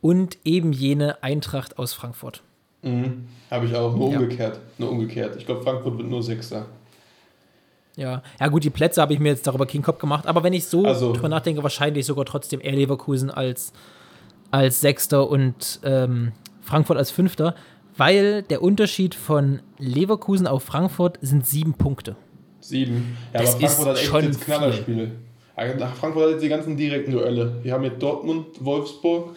und eben jene Eintracht aus Frankfurt. Mhm. Habe ich auch, nur Ja. umgekehrt. Nur umgekehrt. Ich glaube, Frankfurt wird nur Sechster. Ja. ja, gut, die Plätze habe ich mir jetzt darüber keinen Kopf gemacht, aber wenn ich so Also- drüber nachdenke, wahrscheinlich sogar trotzdem eher Leverkusen als, als Sechster und ähm, Frankfurt als Fünfter, weil der Unterschied von Leverkusen auf Frankfurt sind sieben Punkte. Sieben. Ja, Das aber Frankfurt ist hat echt schon jetzt Knallerspiele. Frankfurt hat jetzt die ganzen direkten Duelle. Die haben jetzt Dortmund, Wolfsburg.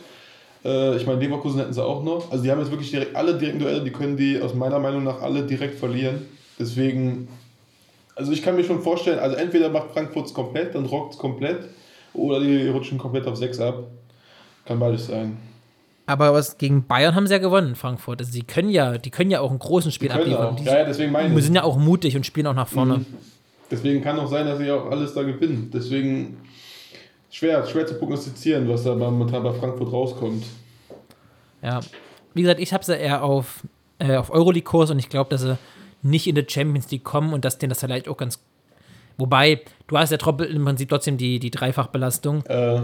Äh, ich meine, Leverkusen hätten sie auch noch. Also die haben jetzt wirklich direkt alle direkten Duelle, die können die aus meiner Meinung nach alle direkt verlieren. Deswegen, also ich kann mir schon vorstellen, also entweder macht Frankfurt es komplett, dann rockt es komplett, oder die rutschen komplett auf 6 ab. Kann beides sein. Aber was gegen Bayern haben sie ja gewonnen, Frankfurt. Also die können ja, die können ja auch einen großen Spiel abliefern. Ja, ja, deswegen meine ich. sind ja auch mutig und spielen auch nach vorne. Mhm. Deswegen kann auch sein, dass sie auch alles da gewinnen. Deswegen schwer, schwer zu prognostizieren, was da momentan bei Frankfurt rauskommt. Ja. Wie gesagt, ich habe sie eher auf, äh, auf Euroleague-Kurs und ich glaube, dass sie nicht in die Champions League kommen und dass denen das vielleicht auch ganz. Wobei, du hast ja im Prinzip trotzdem die, die Dreifachbelastung. Äh,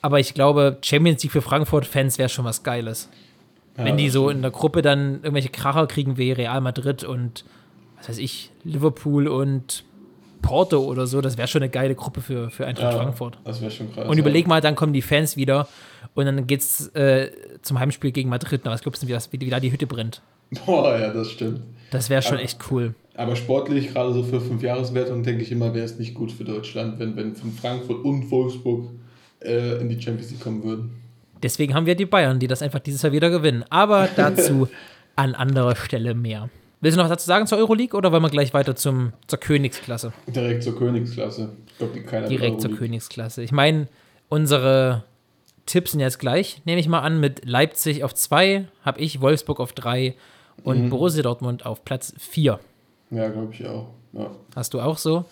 Aber ich glaube, Champions League für Frankfurt-Fans wäre schon was Geiles. ja, Wenn die so in der Gruppe dann irgendwelche Kracher kriegen wie Real Madrid und was weiß ich, Liverpool und Porto oder so, das wäre schon eine geile Gruppe für, für Eintracht ja, Frankfurt. Das wäre schon krass. Und überleg ja. mal, dann kommen die Fans wieder und dann geht's äh, zum Heimspiel gegen Madrid. Na, was glaubst du, wie, das, wie, wie da die Hütte brennt? Boah, ja, das stimmt. Das wäre schon Aber- echt cool. Aber sportlich, gerade so für Fünfjahreswertung, denke ich immer, wäre es nicht gut für Deutschland, wenn, wenn von Frankfurt und Wolfsburg äh, in die Champions League kommen würden. Deswegen haben wir die Bayern, die das einfach dieses Jahr wieder gewinnen. Aber dazu an anderer Stelle mehr. Willst du noch was dazu sagen zur Euroleague oder wollen wir gleich weiter zum, zur Königsklasse? Direkt zur Königsklasse. Ich glaube, die keiner Direkt zur. Königsklasse. Ich meine, unsere Tipps sind jetzt gleich, nehme ich mal an, mit Leipzig auf 2, habe ich Wolfsburg auf 3 und Mhm. Borussia Dortmund auf Platz 4. Ja, glaube ich auch. Ja. Hast du auch so?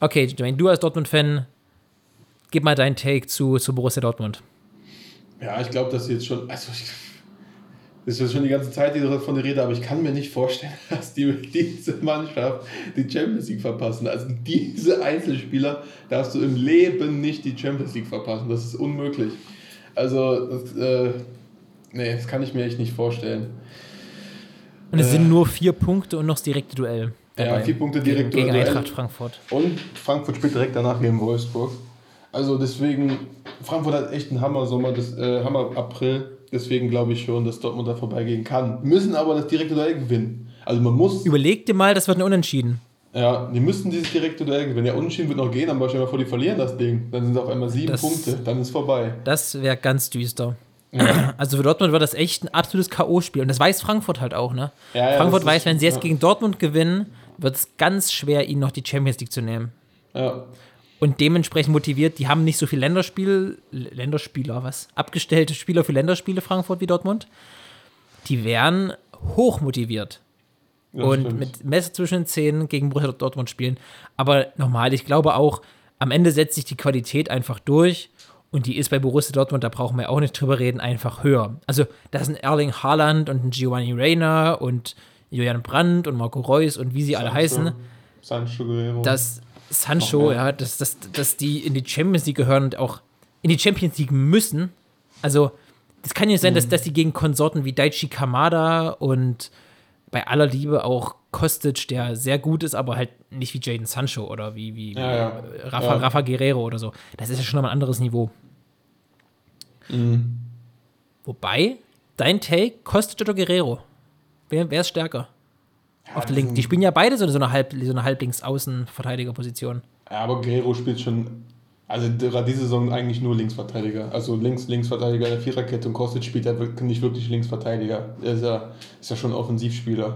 Okay, Dwayne, du als Dortmund-Fan, gib mal deinen Take zu, zu Borussia Dortmund. Ja, ich glaube, dass sie jetzt schon. Also ich, das ist jetzt schon die ganze Zeit die von der Rede, aber ich kann mir nicht vorstellen, dass die diese Mannschaft die Champions League verpassen. Also diese Einzelspieler darfst du im Leben nicht die Champions League verpassen. Das ist unmöglich. Also, das, äh, nee, das kann ich mir echt nicht vorstellen. Und es Äh. sind nur vier Punkte und noch das direkte Duell. Ja, dabei. vier Punkte gegen, direkt gegen Duell. Eintracht Frankfurt. Und Frankfurt spielt direkt danach gegen Wolfsburg. Also deswegen, Frankfurt hat echt einen Hammer-Sommer, das, äh, Hammer-April. Deswegen glaube ich schon, dass Dortmund da vorbeigehen kann. Müssen aber das direkte Duell gewinnen. Also man muss, Überleg dir mal, das wird ein Unentschieden. ja, die müssen dieses direkte Duell gewinnen. Ja, Unentschieden wird noch gehen, aber stell dir mal vor, die verlieren das Ding. Dann sind es auf einmal sieben Das- Punkte, dann ist vorbei. Das wäre ganz düster. Also für Dortmund wird das echt ein absolutes K.O.-Spiel. Und das weiß Frankfurt halt auch, ne? Ja, ja, Frankfurt weiß, wenn sie jetzt ja. gegen Dortmund gewinnen, wird es ganz schwer, ihnen noch die Champions League zu nehmen. Ja, Und dementsprechend motiviert, die haben nicht so viel Länderspiel, Länderspieler, was? Abgestellte Spieler für Länderspiele Frankfurt wie Dortmund. Die wären hoch motiviert. das und stimmt. mit Messer zwischen den Zähnen gegen Borussia Dortmund spielen. Aber nochmal, ich glaube auch, am Ende setzt sich die Qualität einfach durch und die ist bei Borussia Dortmund, da brauchen wir auch nicht drüber reden, einfach höher. Also, da sind Erling Haaland und ein Giovanni Reina und Julian Brandt und Marco Reus und wie sie alle Sancho, heißen, Sancho Guerrero. Noch Sancho, ja, dass, dass, dass die in die Champions League gehören und auch in die Champions League müssen. Also, das kann ja nicht sein, Mhm. dass, dass die gegen Konsorten wie Daichi Kamada und bei aller Liebe auch Kostic, der sehr gut ist, aber halt nicht wie Jaden Sancho oder wie, wie, wie Ja, ja. äh, Rafa, Ja. Rafa Guerrero oder so. Das ist ja schon mal ein anderes Niveau. Mhm. Wobei, dein Take, Kostic oder Guerrero? Wer, wer ist stärker? Auf der Linken. Die spielen ja beide so, so eine, Halb, so eine Halblinks-Außen-Verteidigerposition. Ja, aber Guerrero spielt schon, also gerade diese Saison eigentlich nur Linksverteidiger. Also links, Linksverteidiger in der Viererkette und Kostic spielt ja nicht wirklich Linksverteidiger. Er ist ja, ist ja schon Offensivspieler.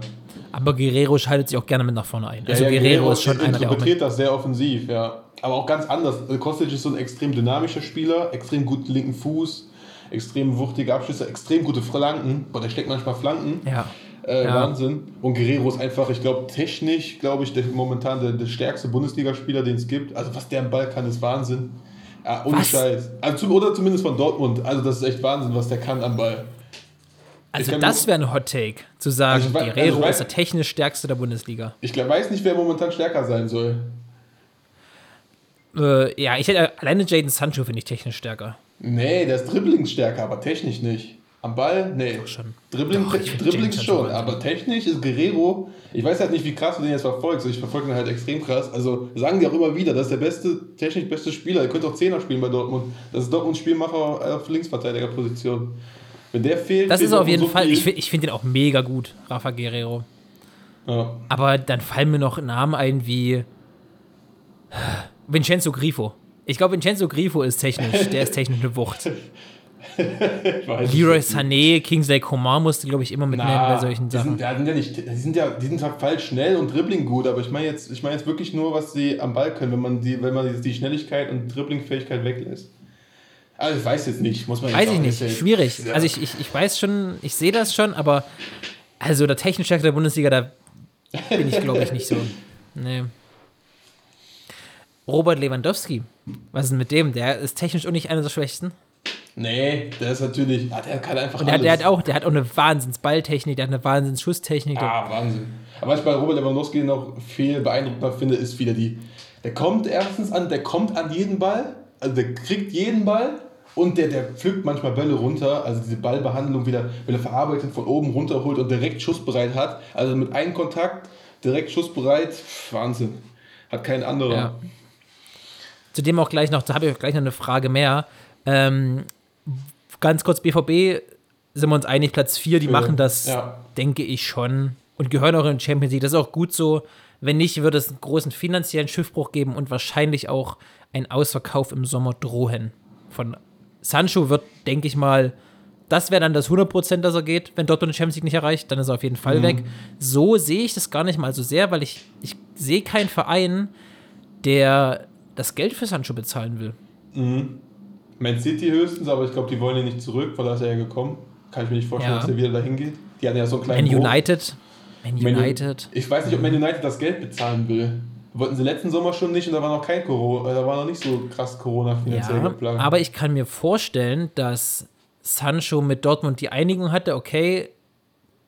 Aber Guerrero schaltet sich auch gerne mit nach vorne ein. Also Guerrero, ist schon einer, der auch mit, interpretiert das sehr offensiv, ja. Aber auch ganz anders. Also Kostic ist so ein extrem dynamischer Spieler, extrem guten linken Fuß, extrem wuchtige Abschlüsse, extrem gute Flanken. Boah, der steckt manchmal Flanken. Ja. Äh, Ja. Wahnsinn. Und Guerrero ist einfach, ich glaube, technisch, glaube ich, der, momentan der, der stärkste Bundesligaspieler, den es gibt. Also, was der am Ball kann, ist Wahnsinn. Ja, ohne Was? Scheiß. Also, oder zumindest von Dortmund. Also, das ist echt Wahnsinn, was der kann am Ball. Also das wäre ein Hot Take, zu sagen, Also ich wei- also Guerrero ich weiß- ist der technisch stärkste der Bundesliga. Ich glaub, weiß nicht, wer momentan stärker sein soll. Äh, ja, ich hätte alleine Jaden Sancho finde ich technisch stärker. Nee, der ist dribblingsstärker, aber technisch nicht. Am Ball? Nee. Doch schon. Dribbling, Doch, Dribbling schon, aber technisch ist Guerrero, ich weiß halt nicht, wie krass du den jetzt verfolgst, ich verfolge ihn halt extrem krass. Also sagen die auch immer wieder, das ist der beste, technisch beste Spieler. Er könnte auch Zehner spielen bei Dortmund. Das ist Dortmunds Spielmacher auf Linksverteidigerposition. Wenn der fehlt, Das ist auf jeden so Fall, viel. ich, ich finde ihn auch mega gut, Rafa Guerrero. Ja. Aber dann fallen mir noch Namen ein wie Vincenzo Grifo. Ich glaube, Vincenzo Grifo ist technisch, der ist technisch eine Wucht. Leroy. Sané, Kingsley Coman musste, glaube ich, immer mitnehmen Na, bei solchen die Sachen. sind, ja, sind ja nicht, die sind ja, die sind zwar falsch schnell und Dribbling gut, aber ich meine jetzt, ich meine jetzt wirklich nur, was sie am Ball können, wenn man die, wenn man die, die Schnelligkeit und Dribblingfähigkeit weglässt. Also ich weiß jetzt nicht, muss man jetzt Weiß ich nicht, erzählen. schwierig. Ja. Also ich, ich, ich weiß schon, ich sehe das schon, aber also der technisch stärkste der Bundesliga, da bin ich, glaube ich, nicht so. Nee. Robert Lewandowski, was ist denn mit dem? Der ist technisch auch nicht einer der schwächsten. Nee, der ist natürlich, ah, der kann einfach der, hat- alles. der hat auch, der hat auch eine Wahnsinns-Balltechnik, der hat eine Wahnsinns-Schusstechnik. Ah, Wahnsinn. Aber was ich bei Robert Lewandowski noch viel beeindruckender finde, ist wieder die, der kommt erstens an, der kommt an jeden Ball, also der kriegt jeden Ball und der, der pflückt manchmal Bälle runter, also diese Ballbehandlung wieder, wenn er verarbeitet von oben runterholt und direkt schussbereit hat, also mit einem Kontakt direkt schussbereit, Wahnsinn. Hat kein anderer. Ja. Zudem auch gleich noch, da habe ich auch gleich noch eine Frage mehr. Ähm, ganz kurz, BVB sind wir uns einig, Platz 4, die machen das, Ja. denke ich schon. Und gehören auch in die Champions League. Das ist auch gut so. Wenn nicht, wird es einen großen finanziellen Schiffbruch geben und wahrscheinlich auch ein Ausverkauf im Sommer drohen. Von Sancho wird, denke ich mal, das wäre dann das 100%, dass er geht, wenn Dortmund die Champions League nicht erreicht, dann ist er auf jeden Fall weg. So sehe ich das gar nicht mal so sehr, weil ich, ich sehe keinen Verein, der das Geld für Sancho bezahlen will. Man City höchstens, aber ich glaube, die wollen ihn nicht zurück, weil da ist er ja gekommen. Kann ich mir nicht vorstellen, Ja. dass er wieder dahin geht. Die hatten ja so einen kleinen Man. United. Man United. Ich weiß nicht, ob Man United das Geld bezahlen will. Wollten sie letzten Sommer schon nicht und da war noch kein Corona, äh, da war noch nicht so krass Corona finanziell Ja, geplant. aber ich kann mir vorstellen, dass Sancho mit Dortmund die Einigung hatte, okay,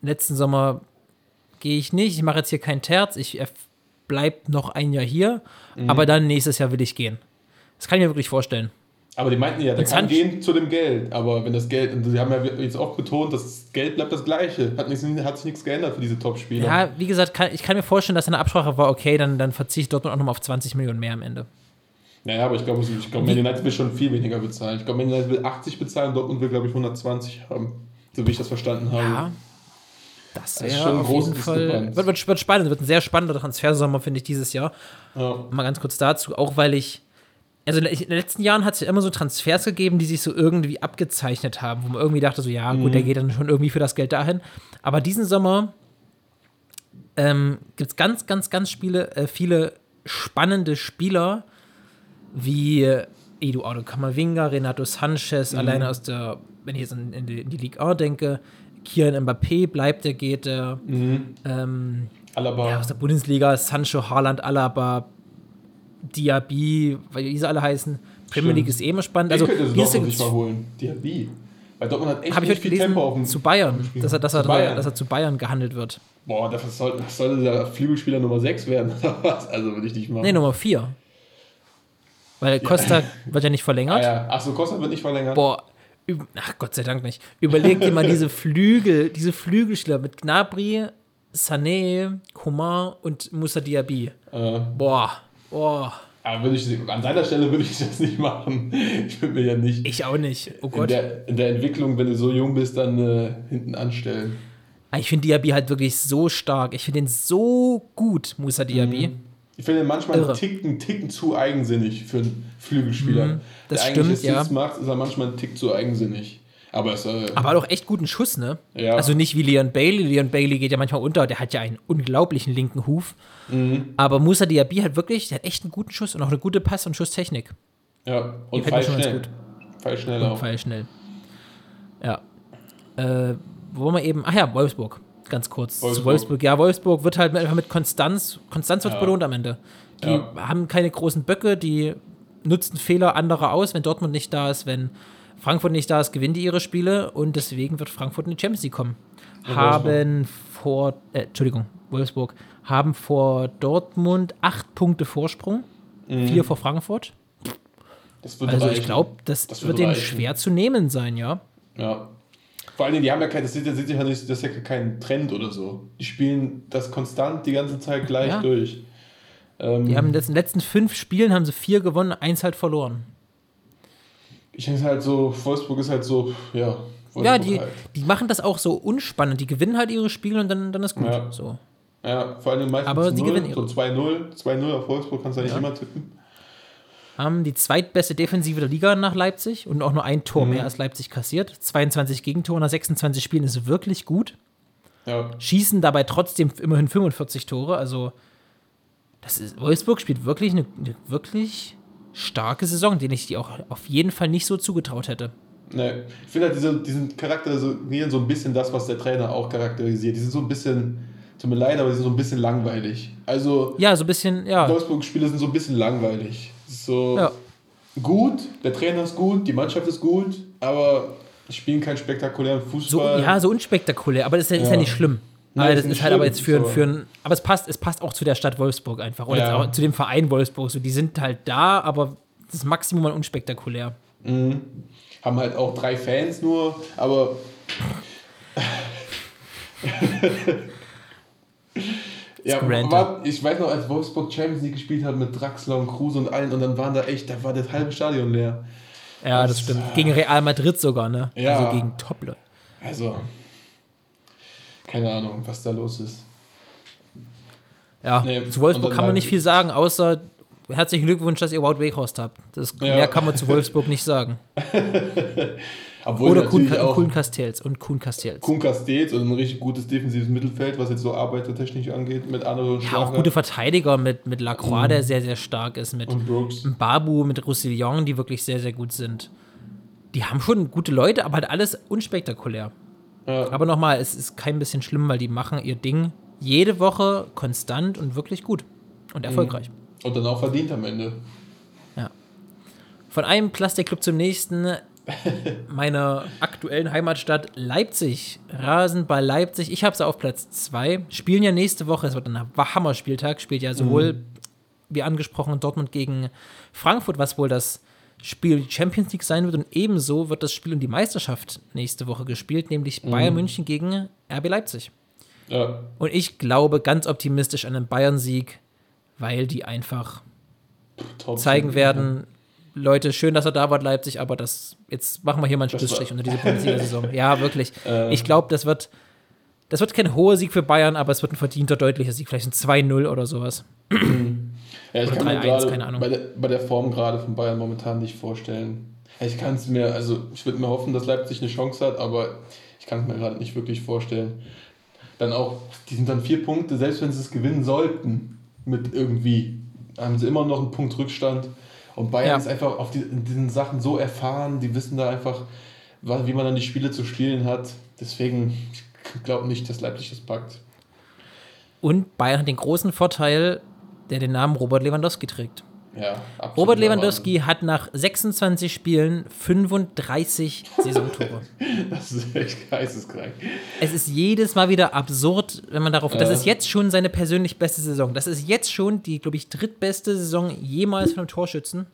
letzten Sommer gehe ich nicht, ich mache jetzt hier kein Terz, ich bleib noch ein Jahr hier, Mhm. aber dann nächstes Jahr will ich gehen. Das kann ich mir wirklich vorstellen. Aber die meinten ja, der kann gehen zu dem Geld. Aber wenn das Geld, und sie haben ja jetzt oft betont, das Geld bleibt das gleiche. Hat, nichts, hat sich nichts geändert für diese Top-Spieler. Ja, wie gesagt, kann, ich kann mir vorstellen, dass eine Absprache war, okay, dann, dann verzichtet Dortmund auch nochmal auf 20 Millionen mehr am Ende. Naja, aber ich glaube, ich glaube, Man United will schon viel weniger bezahlen. Ich glaube, Man United will 80 bezahlen, Dortmund will, glaube ich, 120 haben. So wie ich das verstanden habe. Ja. Das ist wäre schon ein auf großes jeden Fall. Wird, wird, wird spannend, wird ein sehr spannender Transfersommer, finde ich, dieses Jahr. Ja. Mal ganz kurz dazu, auch weil ich. Also in den letzten Jahren hat es ja immer so Transfers gegeben, die sich so irgendwie abgezeichnet haben, wo man irgendwie dachte, so, ja, gut, der geht dann schon irgendwie für das Geld dahin. Aber diesen Sommer ähm, gibt es ganz, ganz, ganz Spiele, äh, viele spannende Spieler, wie äh, Eduardo Camavinga, Renato Sanchez, alleine aus der, wenn ich jetzt in, in, die, in die Ligue 1 denke, Kian Mbappé bleibt, der geht, der, ähm, Alaba. ja, aus der Bundesliga, Sancho, Haaland, Alaba, Diaby, weil wie sie alle heißen. Premier. League ist eh immer spannend. also, Also, könnte Dortmund sich mal holen. Diaby. Weil Dortmund hat echt habe ich viel Tempo auf gelesen, dem zu Bayern, dass er, dass, er, Zu Bayern. dass er zu Bayern gehandelt wird. Boah, das soll, das sollte der Flügelspieler Nummer 6 werden. oder was? also würde ich nicht machen. Nee, Nummer 4. Weil Costa wird ja nicht ah, verlängert. ja. Achso, Costa wird nicht verlängert. Boah, ach Gott sei Dank nicht. Überleg dir mal diese Flügel, diese Flügelspieler mit Gnabry, Sané, Coman und Moussa Diaby. Äh, Boah, boah, aber würde ich, an seiner Stelle würde ich das nicht machen. Ich würde mir ja nicht ich auch nicht. Oh in Gott. der, in der Entwicklung, wenn du so jung bist, dann äh, hinten anstellen. Ich finde Diaby halt wirklich so stark. Ich finde ihn so gut, Musa Diaby. Ich finde ihn manchmal Irre. einen Ticken, Ticken zu eigensinnig für einen Flügelspieler. Mhm, das der stimmt, ja. Macht, ist er manchmal einen Tick zu eigensinnig. Aber es äh, Aber hat auch echt guten Schuss, ne? Ja. Also nicht wie Leon Bailey. Leon Bailey geht ja manchmal unter. Der hat ja einen unglaublichen linken Huf. Mhm. Aber Musa Diaby hat wirklich, der hat echt einen guten Schuss und auch eine gute Pass- und Schusstechnik. ja, und Fall schnell. gut. Fall schnell Und auch. Schnell. Ja. Äh, wo wir eben? Ach ja, Wolfsburg. Ganz kurz. Zu Wolfsburg. Wolfsburg. Ja, Wolfsburg wird halt einfach mit Konstanz. Konstanz wird Ja. belohnt am Ende. Die Ja. haben keine großen Böcke, die nutzen Fehler anderer aus. Wenn Dortmund nicht da ist, wenn Frankfurt nicht da ist, gewinnen die ihre Spiele und deswegen wird Frankfurt in die Champions League kommen. Und haben vor, äh, Entschuldigung, Wolfsburg, haben vor Dortmund acht Punkte Vorsprung, vier vor Frankfurt. Also reichen. ich glaube, das, Das wird wird denen schwer zu nehmen sein, ja. Ja. Vor allen Dingen, die haben ja kein, das ist ja, das ist ja nicht, das ist ja kein Trend oder so. Die spielen das konstant die ganze Zeit gleich Ja. durch. Ähm, Die haben in den letzten fünf Spielen haben sie vier gewonnen, eins halt verloren. Ich denke halt so, Wolfsburg ist halt so, ja. Wolfsburg Ja, die, halt. die machen das auch so unspannend. Die gewinnen halt ihre Spiele und dann, dann ist gut. Ja. So. Ja, vor allem meistens Aber sie 0, gewinnen so 2-0. 2-0 auf Wolfsburg kannst du ja nicht immer tippen. Haben die zweitbeste Defensive der Liga nach Leipzig und auch nur ein Tor Mhm. mehr als Leipzig kassiert. 22 Gegentore nach 26 Spielen ist wirklich gut. Ja, Schießen dabei trotzdem immerhin 45 Tore. Also, das ist, Wolfsburg spielt wirklich eine, eine wirklich starke Saison, den ich die auch auf jeden Fall nicht so zugetraut hätte. ne. Ich finde halt, diese, diesen charakterisieren so ein bisschen das, was der Trainer auch charakterisiert. Die sind so ein bisschen, tut mir leid, aber die sind so ein bisschen langweilig. Also, Ja, so ein bisschen, ja. Wolfsburg-Spiele sind so ein bisschen langweilig. Ist So Ja. gut, der Trainer ist gut, die Mannschaft ist gut, aber spielen keinen spektakulären So, Fußball. ja, so unspektakulär, aber das ist ja, ist ja Ja. nicht schlimm. Nein, Weil ist das ist nicht halt aber jetzt für, aber- für ein, aber es passt, es passt auch zu der Stadt Wolfsburg einfach oder Ja. auch zu dem Verein Wolfsburg. So, die sind halt da, aber das Maximum an unspektakulär. Mhm. Haben halt auch drei Fans nur, aber. ja, war, ich weiß noch, als Wolfsburg Champions League gespielt hat mit Draxler und Kruse und allen und dann waren da echt, da war das halbe Stadion leer. Ja, das Das- stimmt. Gegen Real Madrid sogar, ne? Ja. Also gegen Tople. Also, keine Ahnung, was da los ist. Ja, Nee, zu Wolfsburg kann man nicht viel sagen, außer herzlichen Glückwunsch, dass ihr Wout Weghorst habt. Das, Ja. Mehr kann man zu Wolfsburg nicht sagen. Obwohl Oder Kuhn, natürlich auch Kuhn Castells und Kuhn Castells. Kuhn Castells und ein richtig gutes defensives Mittelfeld, was jetzt so arbeitertechnisch angeht, mit und Ja, auch gute Verteidiger mit, mit Lacroix, der sehr, sehr stark ist, mit. Babu, mit Roussillon, die wirklich sehr, sehr gut sind. Die haben schon gute Leute, aber halt alles unspektakulär. Ja. Aber nochmal, es ist kein bisschen schlimm, weil die machen ihr Ding jede Woche konstant und wirklich gut und erfolgreich. Und dann auch verdient am Ende. Ja. Von einem Plastikclub zum nächsten. Meiner aktuellen Heimatstadt Leipzig. Rasenball Leipzig. Ich habe sie auf Platz 2. Spielen ja nächste Woche. Es wird ein Hammerspieltag. Spielt ja sowohl, wie angesprochen, Dortmund gegen Frankfurt, was wohl das Spiel Champions League sein wird. Und ebenso wird das Spiel um die Meisterschaft nächste Woche gespielt, nämlich Bayern München gegen RB Leipzig. Ja. Und ich glaube ganz optimistisch an einen Bayern-Sieg, weil die einfach Top. zeigen werden, Leute, schön, dass er da wart, Leipzig, aber das, jetzt machen wir hier mal einen Schlussstrich war- unter diese Bundesliga-Saison. Ja, wirklich. Äh. Ich glaube, das wird, das wird kein hoher Sieg für Bayern, aber es wird ein verdienter, deutlicher Sieg. Vielleicht ein 2-0 oder sowas. Ja, ich Oder kann mir 3-1, gerade keine Ahnung. Bei der, bei der Form gerade von Bayern momentan nicht vorstellen. Ich kann es mir, also ich würde mir hoffen, dass Leipzig eine Chance hat, aber ich kann es mir gerade nicht wirklich vorstellen. Dann auch, die sind dann vier Punkte, selbst wenn sie es gewinnen sollten, mit irgendwie, haben sie immer noch einen Punkt Rückstand. Und Bayern Ja. ist einfach auf die, in diesen Sachen so erfahren, die wissen da einfach, wie man dann die Spiele zu spielen hat. Deswegen, ich glaube nicht, dass Leipzig das packt. Und Bayern hat den großen Vorteil, der den Namen Robert Lewandowski trägt. Ja, absolut Robert Lewandowski hat nach 26 Spielen 35 Saisontore. Das ist echt geisteskrank. Es ist jedes Mal wieder absurd, wenn man darauf. Das Ja. ist jetzt schon seine persönlich beste Saison. Das ist jetzt schon die, glaube ich, drittbeste Saison jemals von einem Torschützen.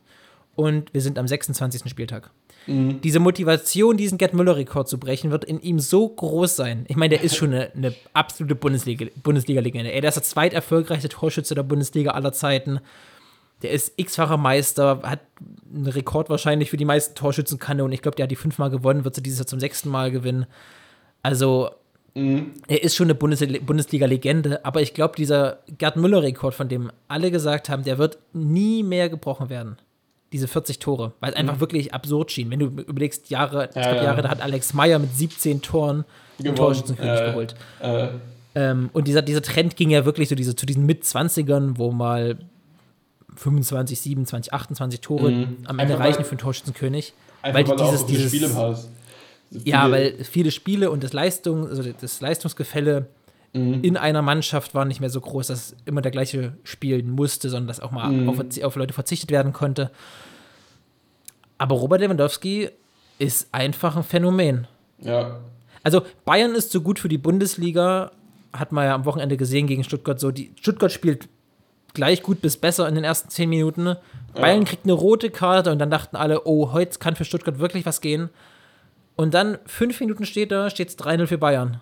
Und wir sind am 26. Spieltag. Mhm. Diese Motivation, diesen Gerd Müller-Rekord zu brechen, wird in ihm so groß sein. Ich meine, der ist schon eine, eine absolute Bundesliga- Bundesliga-Legende. Ey, der ist der zweiterfolgreichste Torschütze der Bundesliga aller Zeiten. Der ist x-facher Meister, hat einen Rekord wahrscheinlich für die meisten Torschützenkanonen. Ich glaube, der hat die fünfmal gewonnen, wird sie dieses Jahr zum sechsten Mal gewinnen. Also, er ist schon eine Bundesli- Bundesliga-Legende, aber ich glaube, dieser Gerd Müller-Rekord, von dem alle gesagt haben, der wird nie mehr gebrochen werden. Diese 40 Tore, weil es einfach wirklich absurd schien. Wenn du überlegst, Jahre, Ja, ja. Jahre, da hat Alex Meyer mit 17 Toren den. Torschützenkönig Äh, geholt. Äh, Ähm, und dieser, dieser Trend ging ja wirklich so diese, zu diesen Mitzwanzigern, wo mal 25, 27, 28 Tore Mhm. am Ende Einfach reichen für einen Torschützenkönig. einfach weil du auch dieses, so viele dieses, Spiele hast. ja, Viele- weil viele Spiele und das Leistung, also das Leistungsgefälle Mhm. in einer Mannschaft war nicht mehr so groß, dass immer der gleiche spielen musste, sondern dass auch mal Mhm. auf, auf Leute verzichtet werden konnte. Aber Robert Lewandowski ist einfach ein Phänomen. Ja, Also Bayern ist so gut für die Bundesliga, hat man ja am Wochenende gesehen gegen Stuttgart so. Die, Stuttgart spielt gleich gut bis besser in den ersten zehn Minuten. Bayern kriegt eine rote Karte und dann dachten alle, oh, heute kann für Stuttgart wirklich was gehen. Und dann fünf Minuten später steht es 3-0 für Bayern.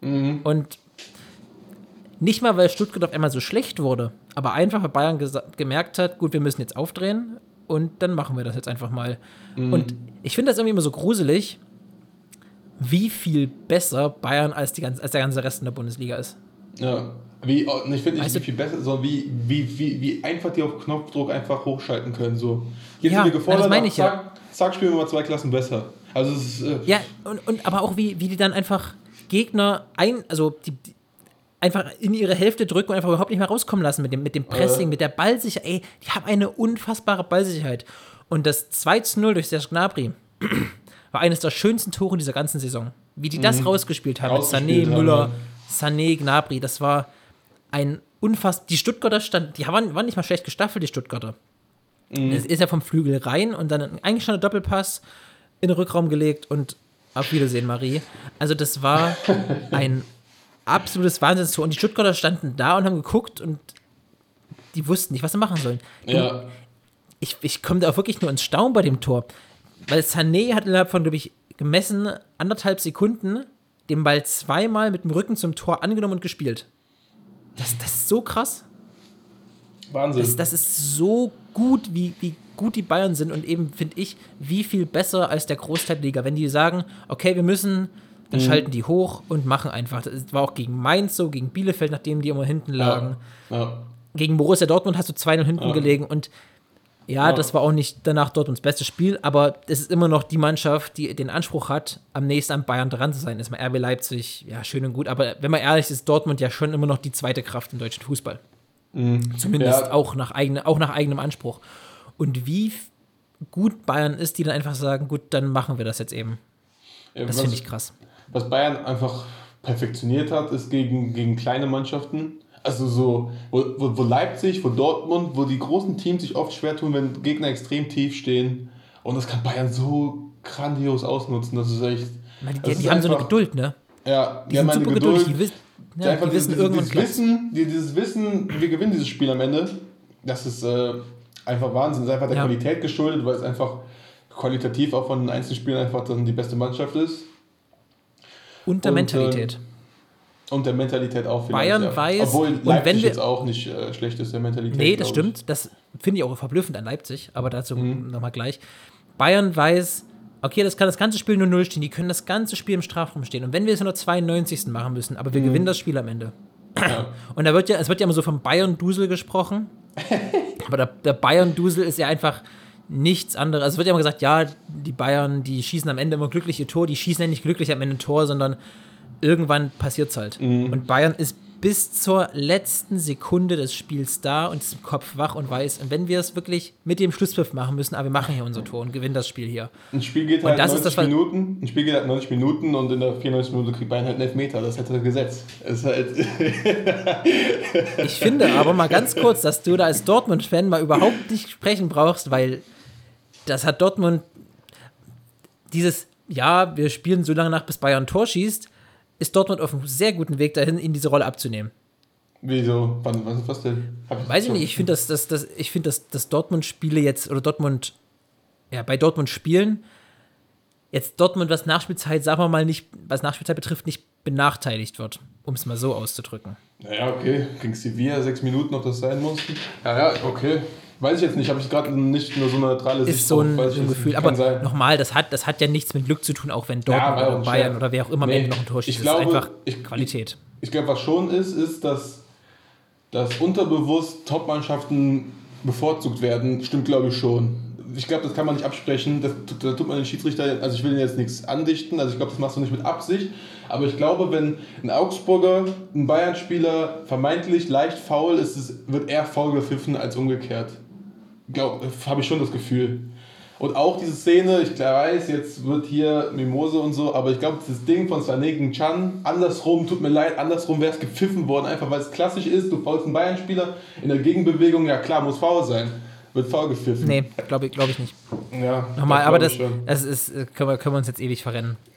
Mhm. Und nicht mal, weil Stuttgart auf einmal so schlecht wurde, aber einfach, weil Bayern gemerkt hat, gut, wir müssen jetzt aufdrehen und dann machen wir das jetzt einfach mal. Mhm. Und ich finde das irgendwie immer so gruselig, wie viel besser Bayern als, die ganze, als der ganze Rest in der Bundesliga ist. Ja. Wie, oh, ich finde nicht wie viel besser, sondern wie, wie, wie, wie einfach die auf Knopfdruck einfach hochschalten können. So. Jetzt Ja, sind wir gefordert, das meine ich ja. zack, zack, spielen wir mal zwei Klassen besser. Also es ist, äh, Ja, und, und aber auch wie, wie die dann einfach Gegner ein, also die einfach in ihre Hälfte drücken und einfach überhaupt nicht mehr rauskommen lassen mit dem, mit dem Pressing, Äh. mit der Ballsicherheit. Ey, die haben eine unfassbare Ballsicherheit. Und das 2 zu 0 durch Serge Gnabry war eines der schönsten Tore dieser ganzen Saison. Wie die das rausgespielt haben mit Sané, Mhm. Rausgespielt haben, Müller. Sané, Gnabry, das war ein unfassbar. Die Stuttgarter stand, die waren, waren nicht mal schlecht gestaffelt, die Stuttgarter. Mhm. Es ist ja vom Flügel rein und dann ein eingestandener Doppelpass in den Rückraum gelegt und auf Wiedersehen, Marie. Also, das war ein absolutes Wahnsinnstor. Und die Stuttgarter standen da und haben geguckt und die wussten nicht, was sie machen sollen. Ja. Ich, ich komme da auch wirklich nur ins Staunen bei dem Tor. Weil Sané hat innerhalb von, glaube ich, gemessen anderthalb Sekunden den Ball zweimal mit dem Rücken zum Tor angenommen und gespielt. Das, das ist so krass. Wahnsinn. Das, das ist so gut, wie, wie gut die Bayern sind und eben, finde ich, wie viel besser als der Großteil der Liga. Wenn die sagen, okay, wir müssen, dann Mhm. schalten die hoch und machen einfach. Das war auch gegen Mainz so, gegen Bielefeld, nachdem die immer hinten lagen. ja. ja. Gegen Borussia Dortmund hast du 2-0 hinten Ja. gelegen und ja, das war auch nicht danach Dortmunds bestes Spiel, aber es ist immer noch die Mannschaft, die den Anspruch hat, am nächsten an Bayern dran zu sein. Ist mal RB Leipzig, ja, schön und gut, aber wenn man ehrlich ist, ist Dortmund ja schon immer noch die zweite Kraft im deutschen Fußball. Zumindest Ja. auch, nach eigene, auch nach eigenem Anspruch. Und wie gut Bayern ist, die dann einfach sagen, gut, dann machen wir das jetzt eben. Ja, Das finde ich krass. Was Bayern einfach perfektioniert hat, ist gegen, gegen kleine Mannschaften. Also so, wo, wo, Leipzig, wo Dortmund, wo die großen Teams sich oft schwer tun, wenn Gegner extrem tief stehen. Und das kann Bayern so grandios ausnutzen. Das ist echt. Meine, die, die haben so eine einfach- Geduld, ne? Ja, Die sind haben eine super geduldig. Die, wiss, Die ja, einfach die wissen dieses, irgendwann dieses. Wissen, die, dieses Wissen, wir gewinnen dieses Spiel am Ende, das ist äh, einfach Wahnsinn. Das ist einfach der Ja. Qualität geschuldet, weil es einfach qualitativ auch von den Einzelspielern einfach dann die beste Mannschaft ist. Und der Und, Mentalität. Und der Mentalität auch vielleicht. Bayern ja. weiß- Obwohl und Leipzig wenn wir- jetzt auch nicht äh, schlecht ist, der Mentalität. Nee, das glaub ich. stimmt. Das finde ich auch verblüffend an Leipzig, aber dazu Mhm. nochmal gleich. Bayern weiß, okay, das kann das ganze Spiel nur 0 stehen, die können das ganze Spiel im Strafraum stehen. Und wenn wir es der 92. machen müssen, aber wir Mhm. gewinnen das Spiel am Ende. Ja. Und da wird ja, es wird ja immer so vom Bayern-Dusel gesprochen. aber der, der Bayern-Dusel ist ja einfach nichts anderes. Also es wird ja immer gesagt, ja, die Bayern, die schießen am Ende immer glücklich ihr Tor, die schießen ja nicht glücklich am Ende ein Tor, sondern irgendwann passiert es halt. Mhm. Und Bayern ist bis zur letzten Sekunde des Spiels da und ist im Kopf wach und weiß, und wenn wir es wirklich mit dem Schlusspfiff machen müssen, aber wir machen hier unser Tor und gewinnen das Spiel hier. Ein Spiel geht halt das 90 ist das, Minuten, ein Spiel geht halt 90 Minuten und in der 94 Minute kriegt Bayern halt einen Elfmeter. Das hätte Gesetz. Es ist halt Ich finde aber mal ganz kurz, dass du da als Dortmund-Fan mal überhaupt nicht sprechen brauchst, weil das hat Dortmund dieses, ja, wir spielen so lange nach, bis Bayern ein Tor schießt, ist Dortmund auf einem sehr guten Weg dahin, in diese Rolle abzunehmen. Wieso? Wann, was, was denn? Hab Weiß ich nicht, ich finde, dass, dass, dass, ich find, dass, dass Dortmund-Spiele jetzt, oder Dortmund, ja, bei Dortmund spielen, jetzt Dortmund, was Nachspielzeit, sagen wir mal nicht, was Nachspielzeit betrifft, nicht benachteiligt wird, um es mal so auszudrücken. Naja, okay. Gegen Sevilla sechs Minuten, ob das sein muss. Ja, ja, okay. Weiß ich jetzt nicht. Habe ich gerade nicht nur so eine neutrale Sicht ist so ein, drauf. So ein ich Gefühl. Aber nochmal, das hat, das hat ja nichts mit Glück zu tun, auch wenn Dortmund war oder Bayern schwer. oder wer auch immer Nee, noch ein Tor ich schießt. glaube, das ist einfach ich- Qualität. Ich glaube, was schon ist, ist, dass, dass unterbewusst Top-Mannschaften bevorzugt werden. Stimmt, glaube ich schon. Ich glaube, das kann man nicht absprechen. Das, da tut man den Schiedsrichter, also ich will ihnen jetzt nichts andichten, also ich glaube, das machst du nicht mit Absicht. Aber ich glaube, wenn ein Augsburger, ein Bayern-Spieler vermeintlich leicht faul ist, es, wird eher faul gepfiffen als umgekehrt. Habe ich schon das Gefühl. Und auch diese Szene, ich weiß, jetzt wird hier Mimose und so, aber ich glaube, dieses Ding von Sané gegen Chan, andersrum, tut mir leid, andersrum wäre es gepfiffen worden, einfach weil es klassisch ist, du faulst einen Bayern-Spieler in der Gegenbewegung, ja klar, muss faul sein. Wird faul gepfiffen. Nee, glaube ich, glaub ich nicht. Ja, Nochmal, das aber das, das ist, äh, können wir, können wir uns jetzt ewig verrennen.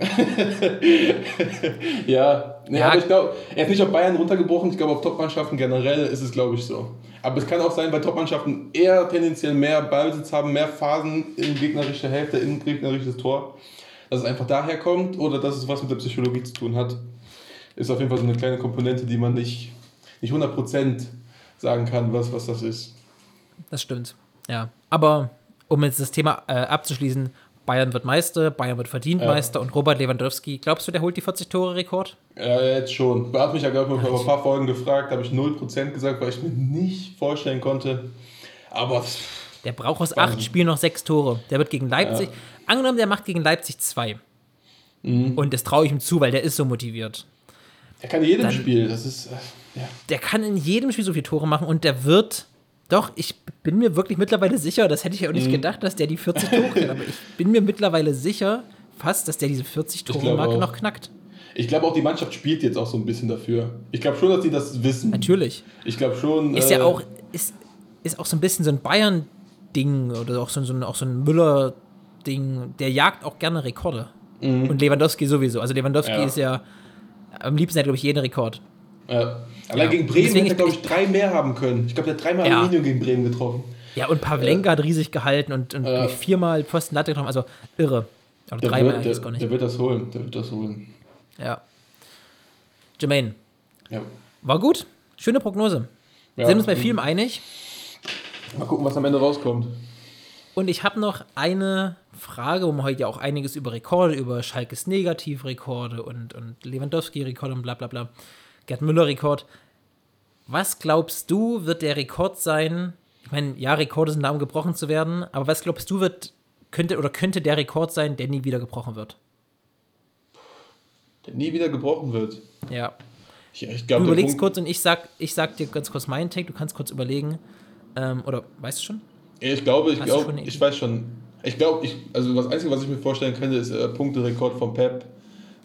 Ja, nee, Ja. aber ich glaube, er ist nicht auf Bayern runtergebrochen, ich glaube, auf Topmannschaften generell ist es, glaube ich, so. Aber es kann auch sein, weil Topmannschaften eher tendenziell mehr Ballbesitz haben, mehr Phasen in gegnerischer Hälfte, in gegnerisches Tor. dass es einfach daher kommt oder dass es was mit der Psychologie zu tun hat, ist auf jeden Fall so eine kleine Komponente, die man nicht, nicht 100% sagen kann, was, was das ist. Das stimmt. Ja. Aber um jetzt das Thema äh, abzuschließen, Bayern wird Meister, Bayern wird verdient Ja. Meister und Robert Lewandowski, glaubst du, der holt die 40-Tore-Rekord? Ja, jetzt schon. Er hat mich ja, glaube ich, vor ein paar Folgen gefragt, habe ich 0% gesagt, weil ich mir nicht vorstellen konnte. Aber Der braucht aus acht Spielen noch sechs Tore. Der wird gegen Leipzig, angenommen, der macht gegen Leipzig zwei. Mhm. Und das traue ich ihm zu, weil der ist so motiviert. er kann in jedem Dann- Spiel. Das ist, äh, ja. Der kann in jedem Spiel so viele Tore machen und der wird. Doch, ich bin mir wirklich mittlerweile sicher, das hätte ich ja auch Mhm. nicht gedacht, dass der die 40 Tore kann, aber ich bin mir mittlerweile sicher, fast, dass der diese 40 glaube Tore-Marke auch. noch knackt. Ich glaube auch, die Mannschaft spielt jetzt auch so ein bisschen dafür. Ich glaube schon, dass die das wissen. Natürlich. Ich glaube schon. Ist äh, ja auch, ist, ist auch so ein bisschen so ein Bayern-Ding oder auch so, so ein, auch so ein Müller-Ding, der jagt auch gerne Rekorde. Und Lewandowski sowieso. Also Lewandowski Mhm. Ja. ist ja am liebsten hat, glaube ich, jeden Rekord. Ja. Allein Ja. gegen Bremen Deswegen hätte er, ich- glaube ich, drei mehr haben können. Ich glaube, der hat dreimal Ja. Aluminium gegen Bremen getroffen. Ja, und Pavlenka hat riesig gehalten und, und Ja. viermal Pfosten Latte getroffen. Also irre. Oder Der dreimal, wird, der, gar nicht. der wird das holen. Der wird das holen. Ja. Jermaine, Ja. war gut. Schöne Prognose. Ja. Sind uns bei vielem einig. Mal gucken, was am Ende rauskommt. Und ich habe noch eine Frage, wo wir heute ja auch einiges über Rekorde, über Schalkes Negativrekorde und, und Lewandowski-Rekorde und bla bla bla. Gerd Müller-Rekord. Was glaubst du, wird der Rekord sein? Ich meine, ja, Rekorde sind da, um gebrochen zu werden, aber was glaubst du, wird, könnte oder könnte der Rekord sein, der nie wieder gebrochen wird? Der nie wieder gebrochen wird. Ja. Ich, ich Du glaube, der überlegst kurz und ich sag, ich sag dir ganz kurz meinen Take, du kannst kurz überlegen. Ähm, oder weißt du schon? Ja, Ich glaube, ich du glaube, ich weiß schon. Ich glaube, ich, also das Einzige, was ich mir vorstellen könnte, ist äh, Punkterekord von Pep.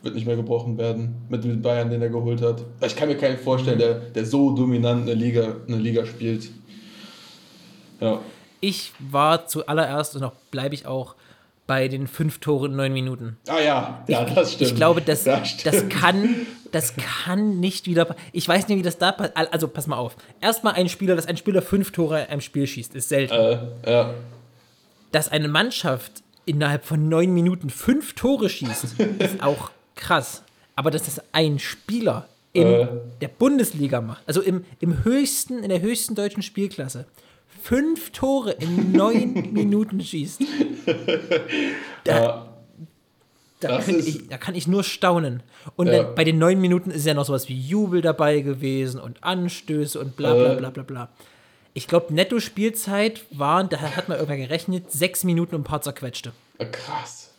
Wird nicht mehr gebrochen werden mit, mit Bayern, den er geholt hat. Ich kann mir keinen vorstellen, der, der so dominant eine Liga, eine Liga spielt. Ja. Ich war zuallererst und auch bleibe ich auch bei den fünf Toren in neun Minuten. Ah ja, ja, das stimmt. Ich glaube, das, Das das, kann, das kann nicht wieder. Ich weiß nicht, wie das da passiert. Also, pass mal auf. Erstmal ein Spieler, dass ein Spieler fünf Tore einem Spiel schießt, ist selten. Äh, ja. Dass eine Mannschaft innerhalb von neun Minuten fünf Tore schießt, ist auch krass. Aber dass das ein Spieler in Äh. der Bundesliga macht, also im, im höchsten, in der höchsten deutschen Spielklasse, fünf Tore in neun Minuten schießt. Da Das kann, ich, da kann ich nur staunen. Und Ja. bei den neun Minuten ist ja noch sowas wie Jubel dabei gewesen und Anstöße und bla bla Äh. bla bla bla. Ich glaube, Netto-Spielzeit waren, da hat man irgendwann gerechnet, sechs Minuten und ein paar zerquetschte. Krass.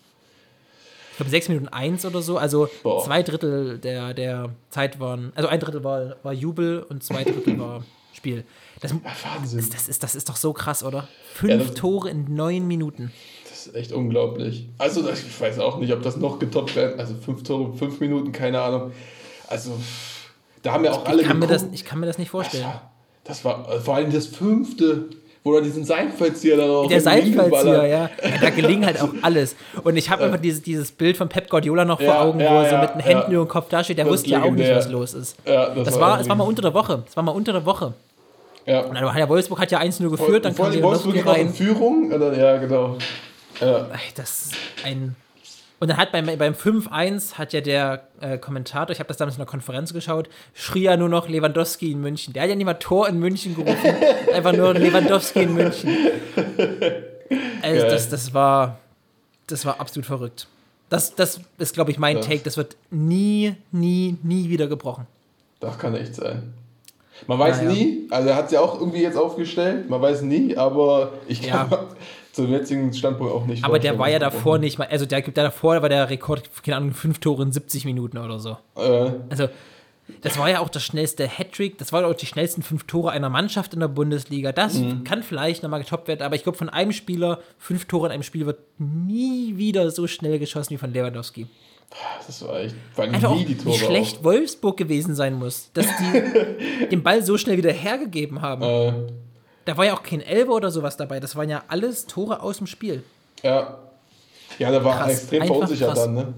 Ich glaube, sechs Minuten eins oder so. Also Boah. zwei Drittel der, der Zeit waren, also ein Drittel war, war Jubel und zwei Drittel war Spiel. Das, Wahnsinn. das, ist, das ist doch so krass, oder? Fünf Ja, das- Tore in neun Minuten. Das ist echt unglaublich. Also, das- ich weiß auch nicht, ob das noch getoppt werden. Also, fünf Tore, fünf Minuten, keine Ahnung. Also, da haben ja auch alle Ich kann, mir das, ich kann mir das nicht das vorstellen. war, das war vor allem das fünfte, wo er diesen Seitfallzieher dann auch Der hingeballert. ja. Da gelingt halt auch alles. Und ich habe einfach dieses, dieses Bild von Pep Guardiola noch vor Ja, Augen, ja, wo er so mit den Händen über dem Kopf dasteht. Der Das wusste ja auch nicht, was los ist. Ja, Das war, es war mal unter der Woche. Es war mal unter der Woche. Ja. Und dann ja Wolfsburg hat ja 1-0 geführt, dann kam die Wolfsburg noch in rein. Führung. Ja, genau. Ja. Das ist ein. Und dann hat beim, beim 5-1 hat ja der äh, Kommentator, ich habe das damals in der Konferenz geschaut, schrie ja nur noch Lewandowski in München. Der hat ja nicht mal Tor in München gerufen, einfach nur Lewandowski in München. Also das, das war das war absolut verrückt. Das, das ist, glaube ich, mein Das- Take. Das wird nie, nie, nie wieder gebrochen. Das kann echt sein. Man weiß Ja, ja. nie, also er hat es ja auch irgendwie jetzt aufgestellt, man weiß nie, aber ich Ja. Zum jetzigen Standpunkt auch nicht Aber der war ja davor nicht mal, also der, der davor war der Rekord, keine Ahnung, fünf Tore in 70 Minuten oder so. Äh, Also, das war ja auch das schnellste Hattrick, das waren auch die schnellsten fünf Tore einer Mannschaft in der Bundesliga. Das Mhm. kann vielleicht nochmal getoppt werden, aber ich glaube, von einem Spieler, fünf Tore in einem Spiel wird nie wieder so schnell geschossen wie von Lewandowski. das war echt, Einfach auch, nie die wie Tore. schlecht Wolfsburg gewesen sein muss, dass die den Ball so schnell wieder hergegeben haben. Auch. Äh, Da war ja auch kein Elber oder sowas dabei, das waren ja alles Tore aus dem Spiel. ja. Ja, der war Krass, extrem einfach verunsichert krass. dann, ne?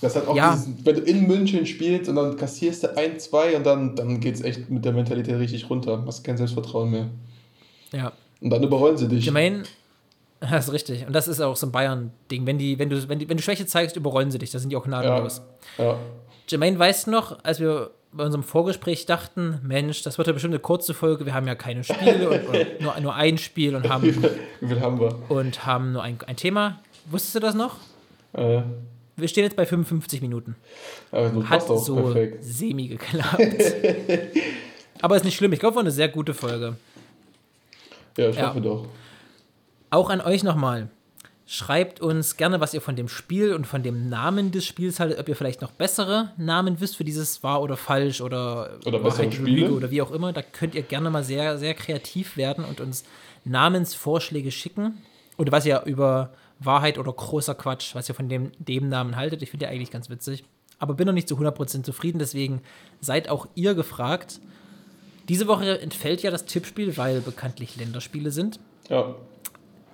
Das hat auch Ja. dieses, wenn du in München spielst und dann kassierst du ein, zwei und dann, dann geht es echt mit der Mentalität richtig runter. Hast kein Selbstvertrauen mehr. Ja. Und dann überrollen sie dich. Jermaine, Das ist richtig. Und das ist auch so ein Bayern-Ding. Wenn, die, wenn, du, wenn, die, wenn du Schwäche zeigst, überrollen sie dich. Da sind die auch gnadenlos. Ja. Jermaine, weißt du noch, als wir bei unserem Vorgespräch dachten, Mensch, das wird ja bestimmt eine kurze Folge, wir haben ja keine Spiele und, nur, nur ein Spiel und haben, Wie viel haben wir? und haben nur ein, ein Thema. Wusstest du das noch? Äh, Wir stehen jetzt bei 55 Minuten. aber das Hat passt auch so perfekt. semi geklappt. Aber ist nicht schlimm. Ich glaube, war eine sehr gute Folge. Ja, ich Ja. hoffe doch. Auch an euch nochmal. Schreibt uns gerne, was ihr von dem Spiel und von dem Namen des Spiels haltet, ob ihr vielleicht noch bessere Namen wisst für dieses wahr oder falsch oder, Oder bessere Spiele. Oder wie auch immer. Da könnt ihr gerne mal sehr, sehr kreativ werden und uns Namensvorschläge schicken. Oder was ihr über Wahrheit oder großer Quatsch, was ihr von dem, dem Namen haltet. Ich finde ja eigentlich ganz witzig. Aber bin noch nicht zu 100% zufrieden, deswegen seid auch ihr gefragt. Diese Woche entfällt ja das Tippspiel, weil bekanntlich Länderspiele sind Ja.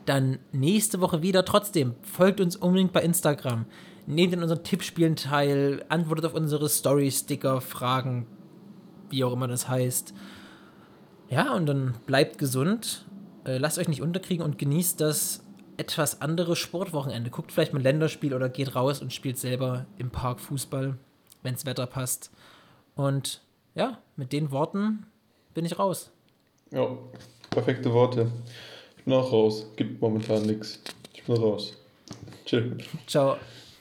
Dann nächste Woche wieder. Trotzdem, folgt uns unbedingt bei Instagram. Nehmt in unseren Tippspielen teil, antwortet auf unsere Story-Sticker, Fragen, wie auch immer das heißt. Ja, und dann bleibt gesund, äh, lasst euch nicht unterkriegen und genießt das etwas andere Sportwochenende. Guckt vielleicht mal ein Länderspiel oder geht raus und spielt selber im Park Fußball, wenns Wetter passt. Und ja, mit den Worten bin ich raus. Ja. Perfekte Worte. Auch raus. Gibt momentan nichts. Ich bin raus. Chill. Ciao.